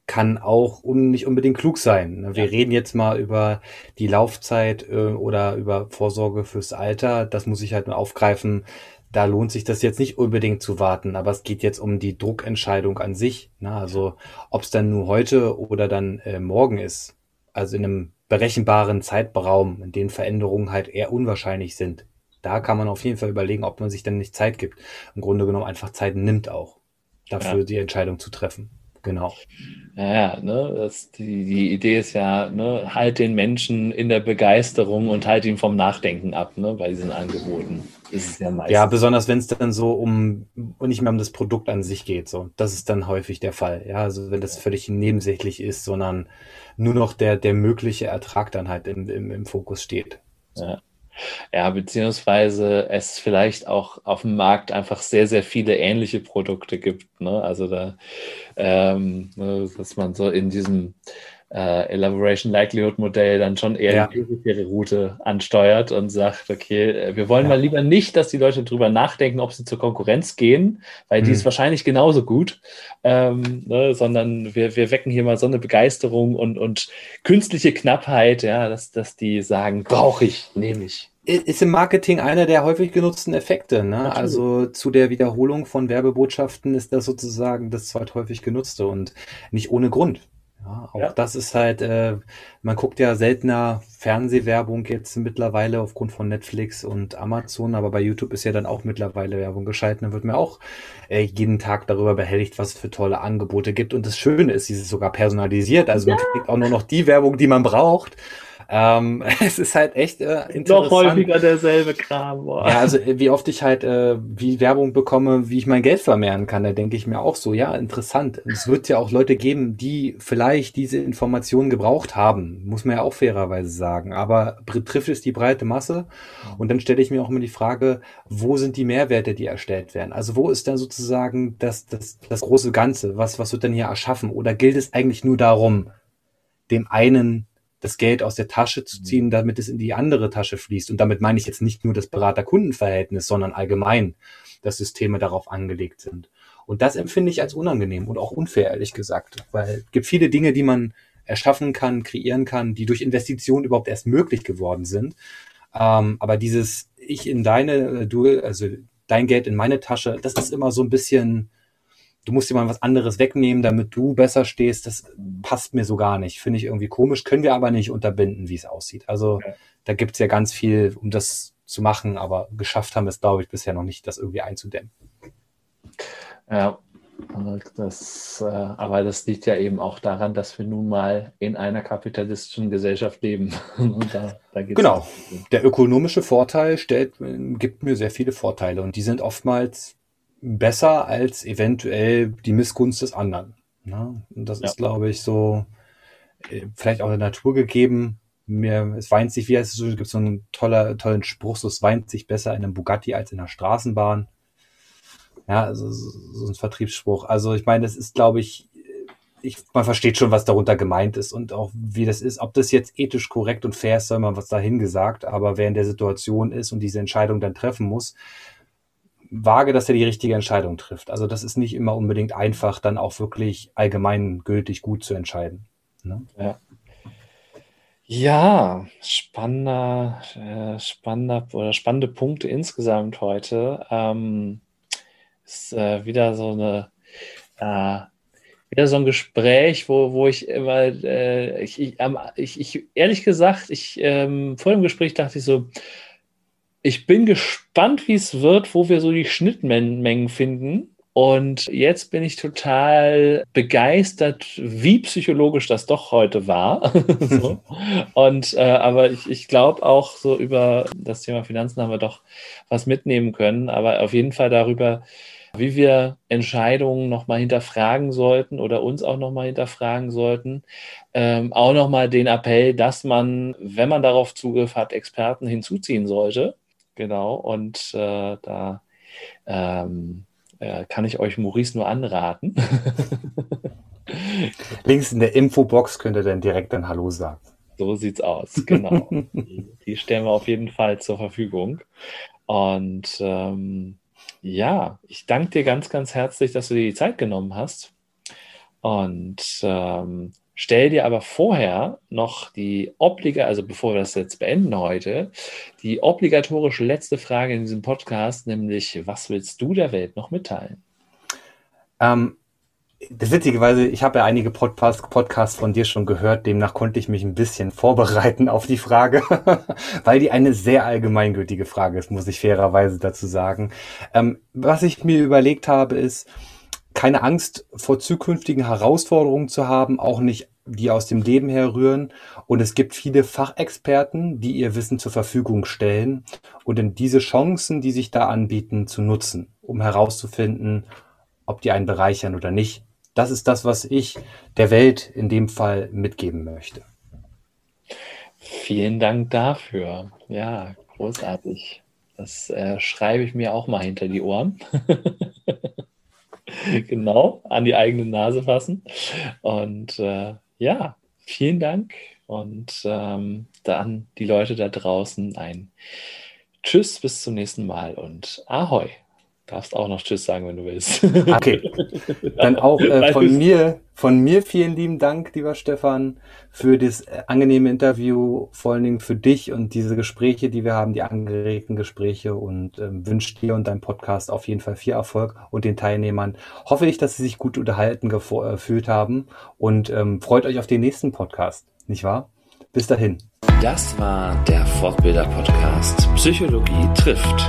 kann auch un nicht unbedingt klug sein. Ne? Wir ja. reden jetzt mal über die Laufzeit äh, oder über Vorsorge fürs Alter. Das muss ich halt mal aufgreifen. Da lohnt sich das jetzt nicht unbedingt zu warten, aber es geht jetzt um die Druckentscheidung an sich. Ne? Also ob es dann nur heute oder dann äh, morgen ist. Also in einem berechenbaren Zeitraum, in dem Veränderungen halt eher unwahrscheinlich sind da kann man auf jeden Fall überlegen, ob man sich denn nicht Zeit gibt. Im Grunde genommen einfach Zeit nimmt auch, dafür ja. die Entscheidung zu treffen. Genau. Ja, ja ne, das, die, die Idee ist ja, ne, halt den Menschen in der Begeisterung und halt ihn vom Nachdenken ab, ne, bei diesen Angeboten. Ja, ja, besonders wenn es dann so um nicht mehr um das Produkt an sich geht. So, das ist dann häufig der Fall. Ja, also wenn das völlig nebensächlich ist, sondern nur noch der, der mögliche Ertrag dann halt im, im, im Fokus steht. Ja. Ja, beziehungsweise es vielleicht auch auf dem Markt einfach sehr, sehr viele ähnliche Produkte gibt. Ne? Also da, ähm, ne, dass man so in diesem äh, Elaboration Likelihood Modell dann schon eher ja. die Route ansteuert und sagt, okay, äh, wir wollen ja. mal lieber nicht, dass die Leute drüber nachdenken, ob sie zur Konkurrenz gehen, weil mhm. die ist wahrscheinlich genauso gut, ähm, ne, sondern wir, wir wecken hier mal so eine Begeisterung und, und künstliche Knappheit, ja, dass, dass die sagen, brauche ich, nehme ich ist im Marketing einer der häufig genutzten Effekte. Ne? Also zu der Wiederholung von Werbebotschaften ist das sozusagen das zweithäufig genutzte und nicht ohne Grund. Ja, auch ja. das ist halt, äh, man guckt ja seltener Fernsehwerbung jetzt mittlerweile aufgrund von Netflix und Amazon, aber bei YouTube ist ja dann auch mittlerweile Werbung geschalten. Dann wird mir auch äh, jeden Tag darüber behelligt, was es für tolle Angebote gibt. Und das Schöne ist, sie ist sogar personalisiert. Also ja. man kriegt auch nur noch die Werbung, die man braucht. Ähm, es ist halt echt äh, interessant. Noch häufiger derselbe Kram. Boah. Ja, also wie oft ich halt äh, wie Werbung bekomme, wie ich mein Geld vermehren kann, da denke ich mir auch so, ja, interessant. Es wird ja auch Leute geben, die vielleicht diese Informationen gebraucht haben, muss man ja auch fairerweise sagen. Aber trifft es die breite Masse? Und dann stelle ich mir auch immer die Frage, wo sind die Mehrwerte, die erstellt werden? Also wo ist dann sozusagen das, das, das große Ganze? Was, was wird denn hier erschaffen? Oder gilt es eigentlich nur darum, dem einen das Geld aus der Tasche zu mhm. ziehen, damit es in die andere Tasche fließt. Und damit meine ich jetzt nicht nur das Berater-Kunden-Verhältnis, sondern allgemein, dass Systeme darauf angelegt sind. Und das empfinde ich als unangenehm und auch unfair, ehrlich gesagt, weil es gibt viele Dinge, die man erschaffen kann, kreieren kann, die durch Investitionen überhaupt erst möglich geworden sind. Ähm, aber dieses ich in deine, du, also dein Geld in meine Tasche, das ist immer so ein bisschen, du musst mal was anderes wegnehmen, damit du besser stehst, das passt mir so gar nicht. Finde ich irgendwie komisch, können wir aber nicht unterbinden, wie es aussieht. Also okay. da gibt's ja ganz viel, um das zu machen, aber geschafft haben wir es, glaube ich, bisher noch nicht, das irgendwie einzudämmen. Ja, das, äh, aber das liegt ja eben auch daran, dass wir nun mal in einer kapitalistischen Gesellschaft leben. da, da genau. Der ökonomische Vorteil stellt, gibt mir sehr viele Vorteile und die sind oftmals besser als eventuell die Missgunst des anderen. Ne? Und das ja. ist, glaube ich, so äh, vielleicht auch der Natur gegeben. Mir, es weint sich, wie heißt es so, gibt so einen toller, tollen Spruch, so es weint sich besser in einem Bugatti als in einer Straßenbahn. Ja, also so ein Vertriebsspruch. Also ich meine, das ist, glaube ich, ich, man versteht schon, was darunter gemeint ist und auch wie das ist. Ob das jetzt ethisch korrekt und fair ist, soll man was dahin gesagt, aber wer in der Situation ist und diese Entscheidung dann treffen muss, wage, dass er die richtige Entscheidung trifft. Also das ist nicht immer unbedingt einfach, dann auch wirklich allgemeingültig gut zu entscheiden. Ne? Ja. Ja, spannender, äh, spannender oder spannende Punkte insgesamt heute. Ähm, ist äh, wieder so eine äh, wieder so ein Gespräch, wo, wo ich immer, äh, ich, ich, ich, ich, ehrlich gesagt, ich ähm, vor dem Gespräch dachte ich so, ich bin gespannt, wie es wird, wo wir so die Schnittmengen finden. Und jetzt bin ich total begeistert, wie psychologisch das doch heute war. so. Und äh, aber ich, ich glaube auch so über das Thema Finanzen haben wir doch was mitnehmen können. Aber auf jeden Fall darüber, wie wir Entscheidungen nochmal hinterfragen sollten oder uns auch nochmal hinterfragen sollten. Ähm, auch nochmal den Appell, dass man, wenn man darauf Zugriff hat, Experten hinzuziehen sollte. Genau, und äh, da ähm, äh, kann ich euch Maurice nur anraten. Links in der Infobox könnt ihr dann direkt ein Hallo sagen. So sieht's aus, genau. die, stellen wir auf jeden Fall zur Verfügung. Und ähm, ja, ich danke dir ganz, ganz herzlich, dass du dir die Zeit genommen hast. Und ähm, stell dir aber vorher noch die obligatorische, also bevor wir das jetzt beenden heute, die obligatorische letzte Frage in diesem Podcast, nämlich, was willst du der Welt noch mitteilen? Ähm, das witzigerweise, ich habe ja einige Podcast, Podcasts von dir schon gehört, demnach konnte ich mich ein bisschen vorbereiten auf die Frage, weil die eine sehr allgemeingültige Frage ist, muss ich fairerweise dazu sagen. Ähm, was ich mir überlegt habe, ist, keine Angst vor zukünftigen Herausforderungen zu haben, auch nicht die aus dem Leben herrühren. Und es gibt viele Fachexperten, die ihr Wissen zur Verfügung stellen und in diese Chancen, die sich da anbieten, zu nutzen, um herauszufinden, ob die einen bereichern oder nicht das ist das, was ich der Welt in dem Fall mitgeben möchte. Vielen Dank dafür. Ja, großartig. Das äh, schreibe ich mir auch mal hinter die Ohren. genau, an die eigene Nase fassen. Und äh, ja, vielen Dank. Und ähm, dann die Leute da draußen ein Tschüss, bis zum nächsten Mal und Ahoi. Darfst auch noch Tschüss sagen, wenn du willst. Okay. Dann auch äh, von mir, von mir vielen lieben Dank, lieber Stefan, für das äh, angenehme Interview, vor allen Dingen für dich und diese Gespräche, die wir haben, die angeregten Gespräche und ähm, wünsche dir und deinem Podcast auf jeden Fall viel Erfolg und den Teilnehmern. Hoffe ich, dass sie sich gut unterhalten äh, gefühlt haben und ähm, freut euch auf den nächsten Podcast, nicht wahr? Bis dahin. Das war der Fortbilder Podcast Psychologie trifft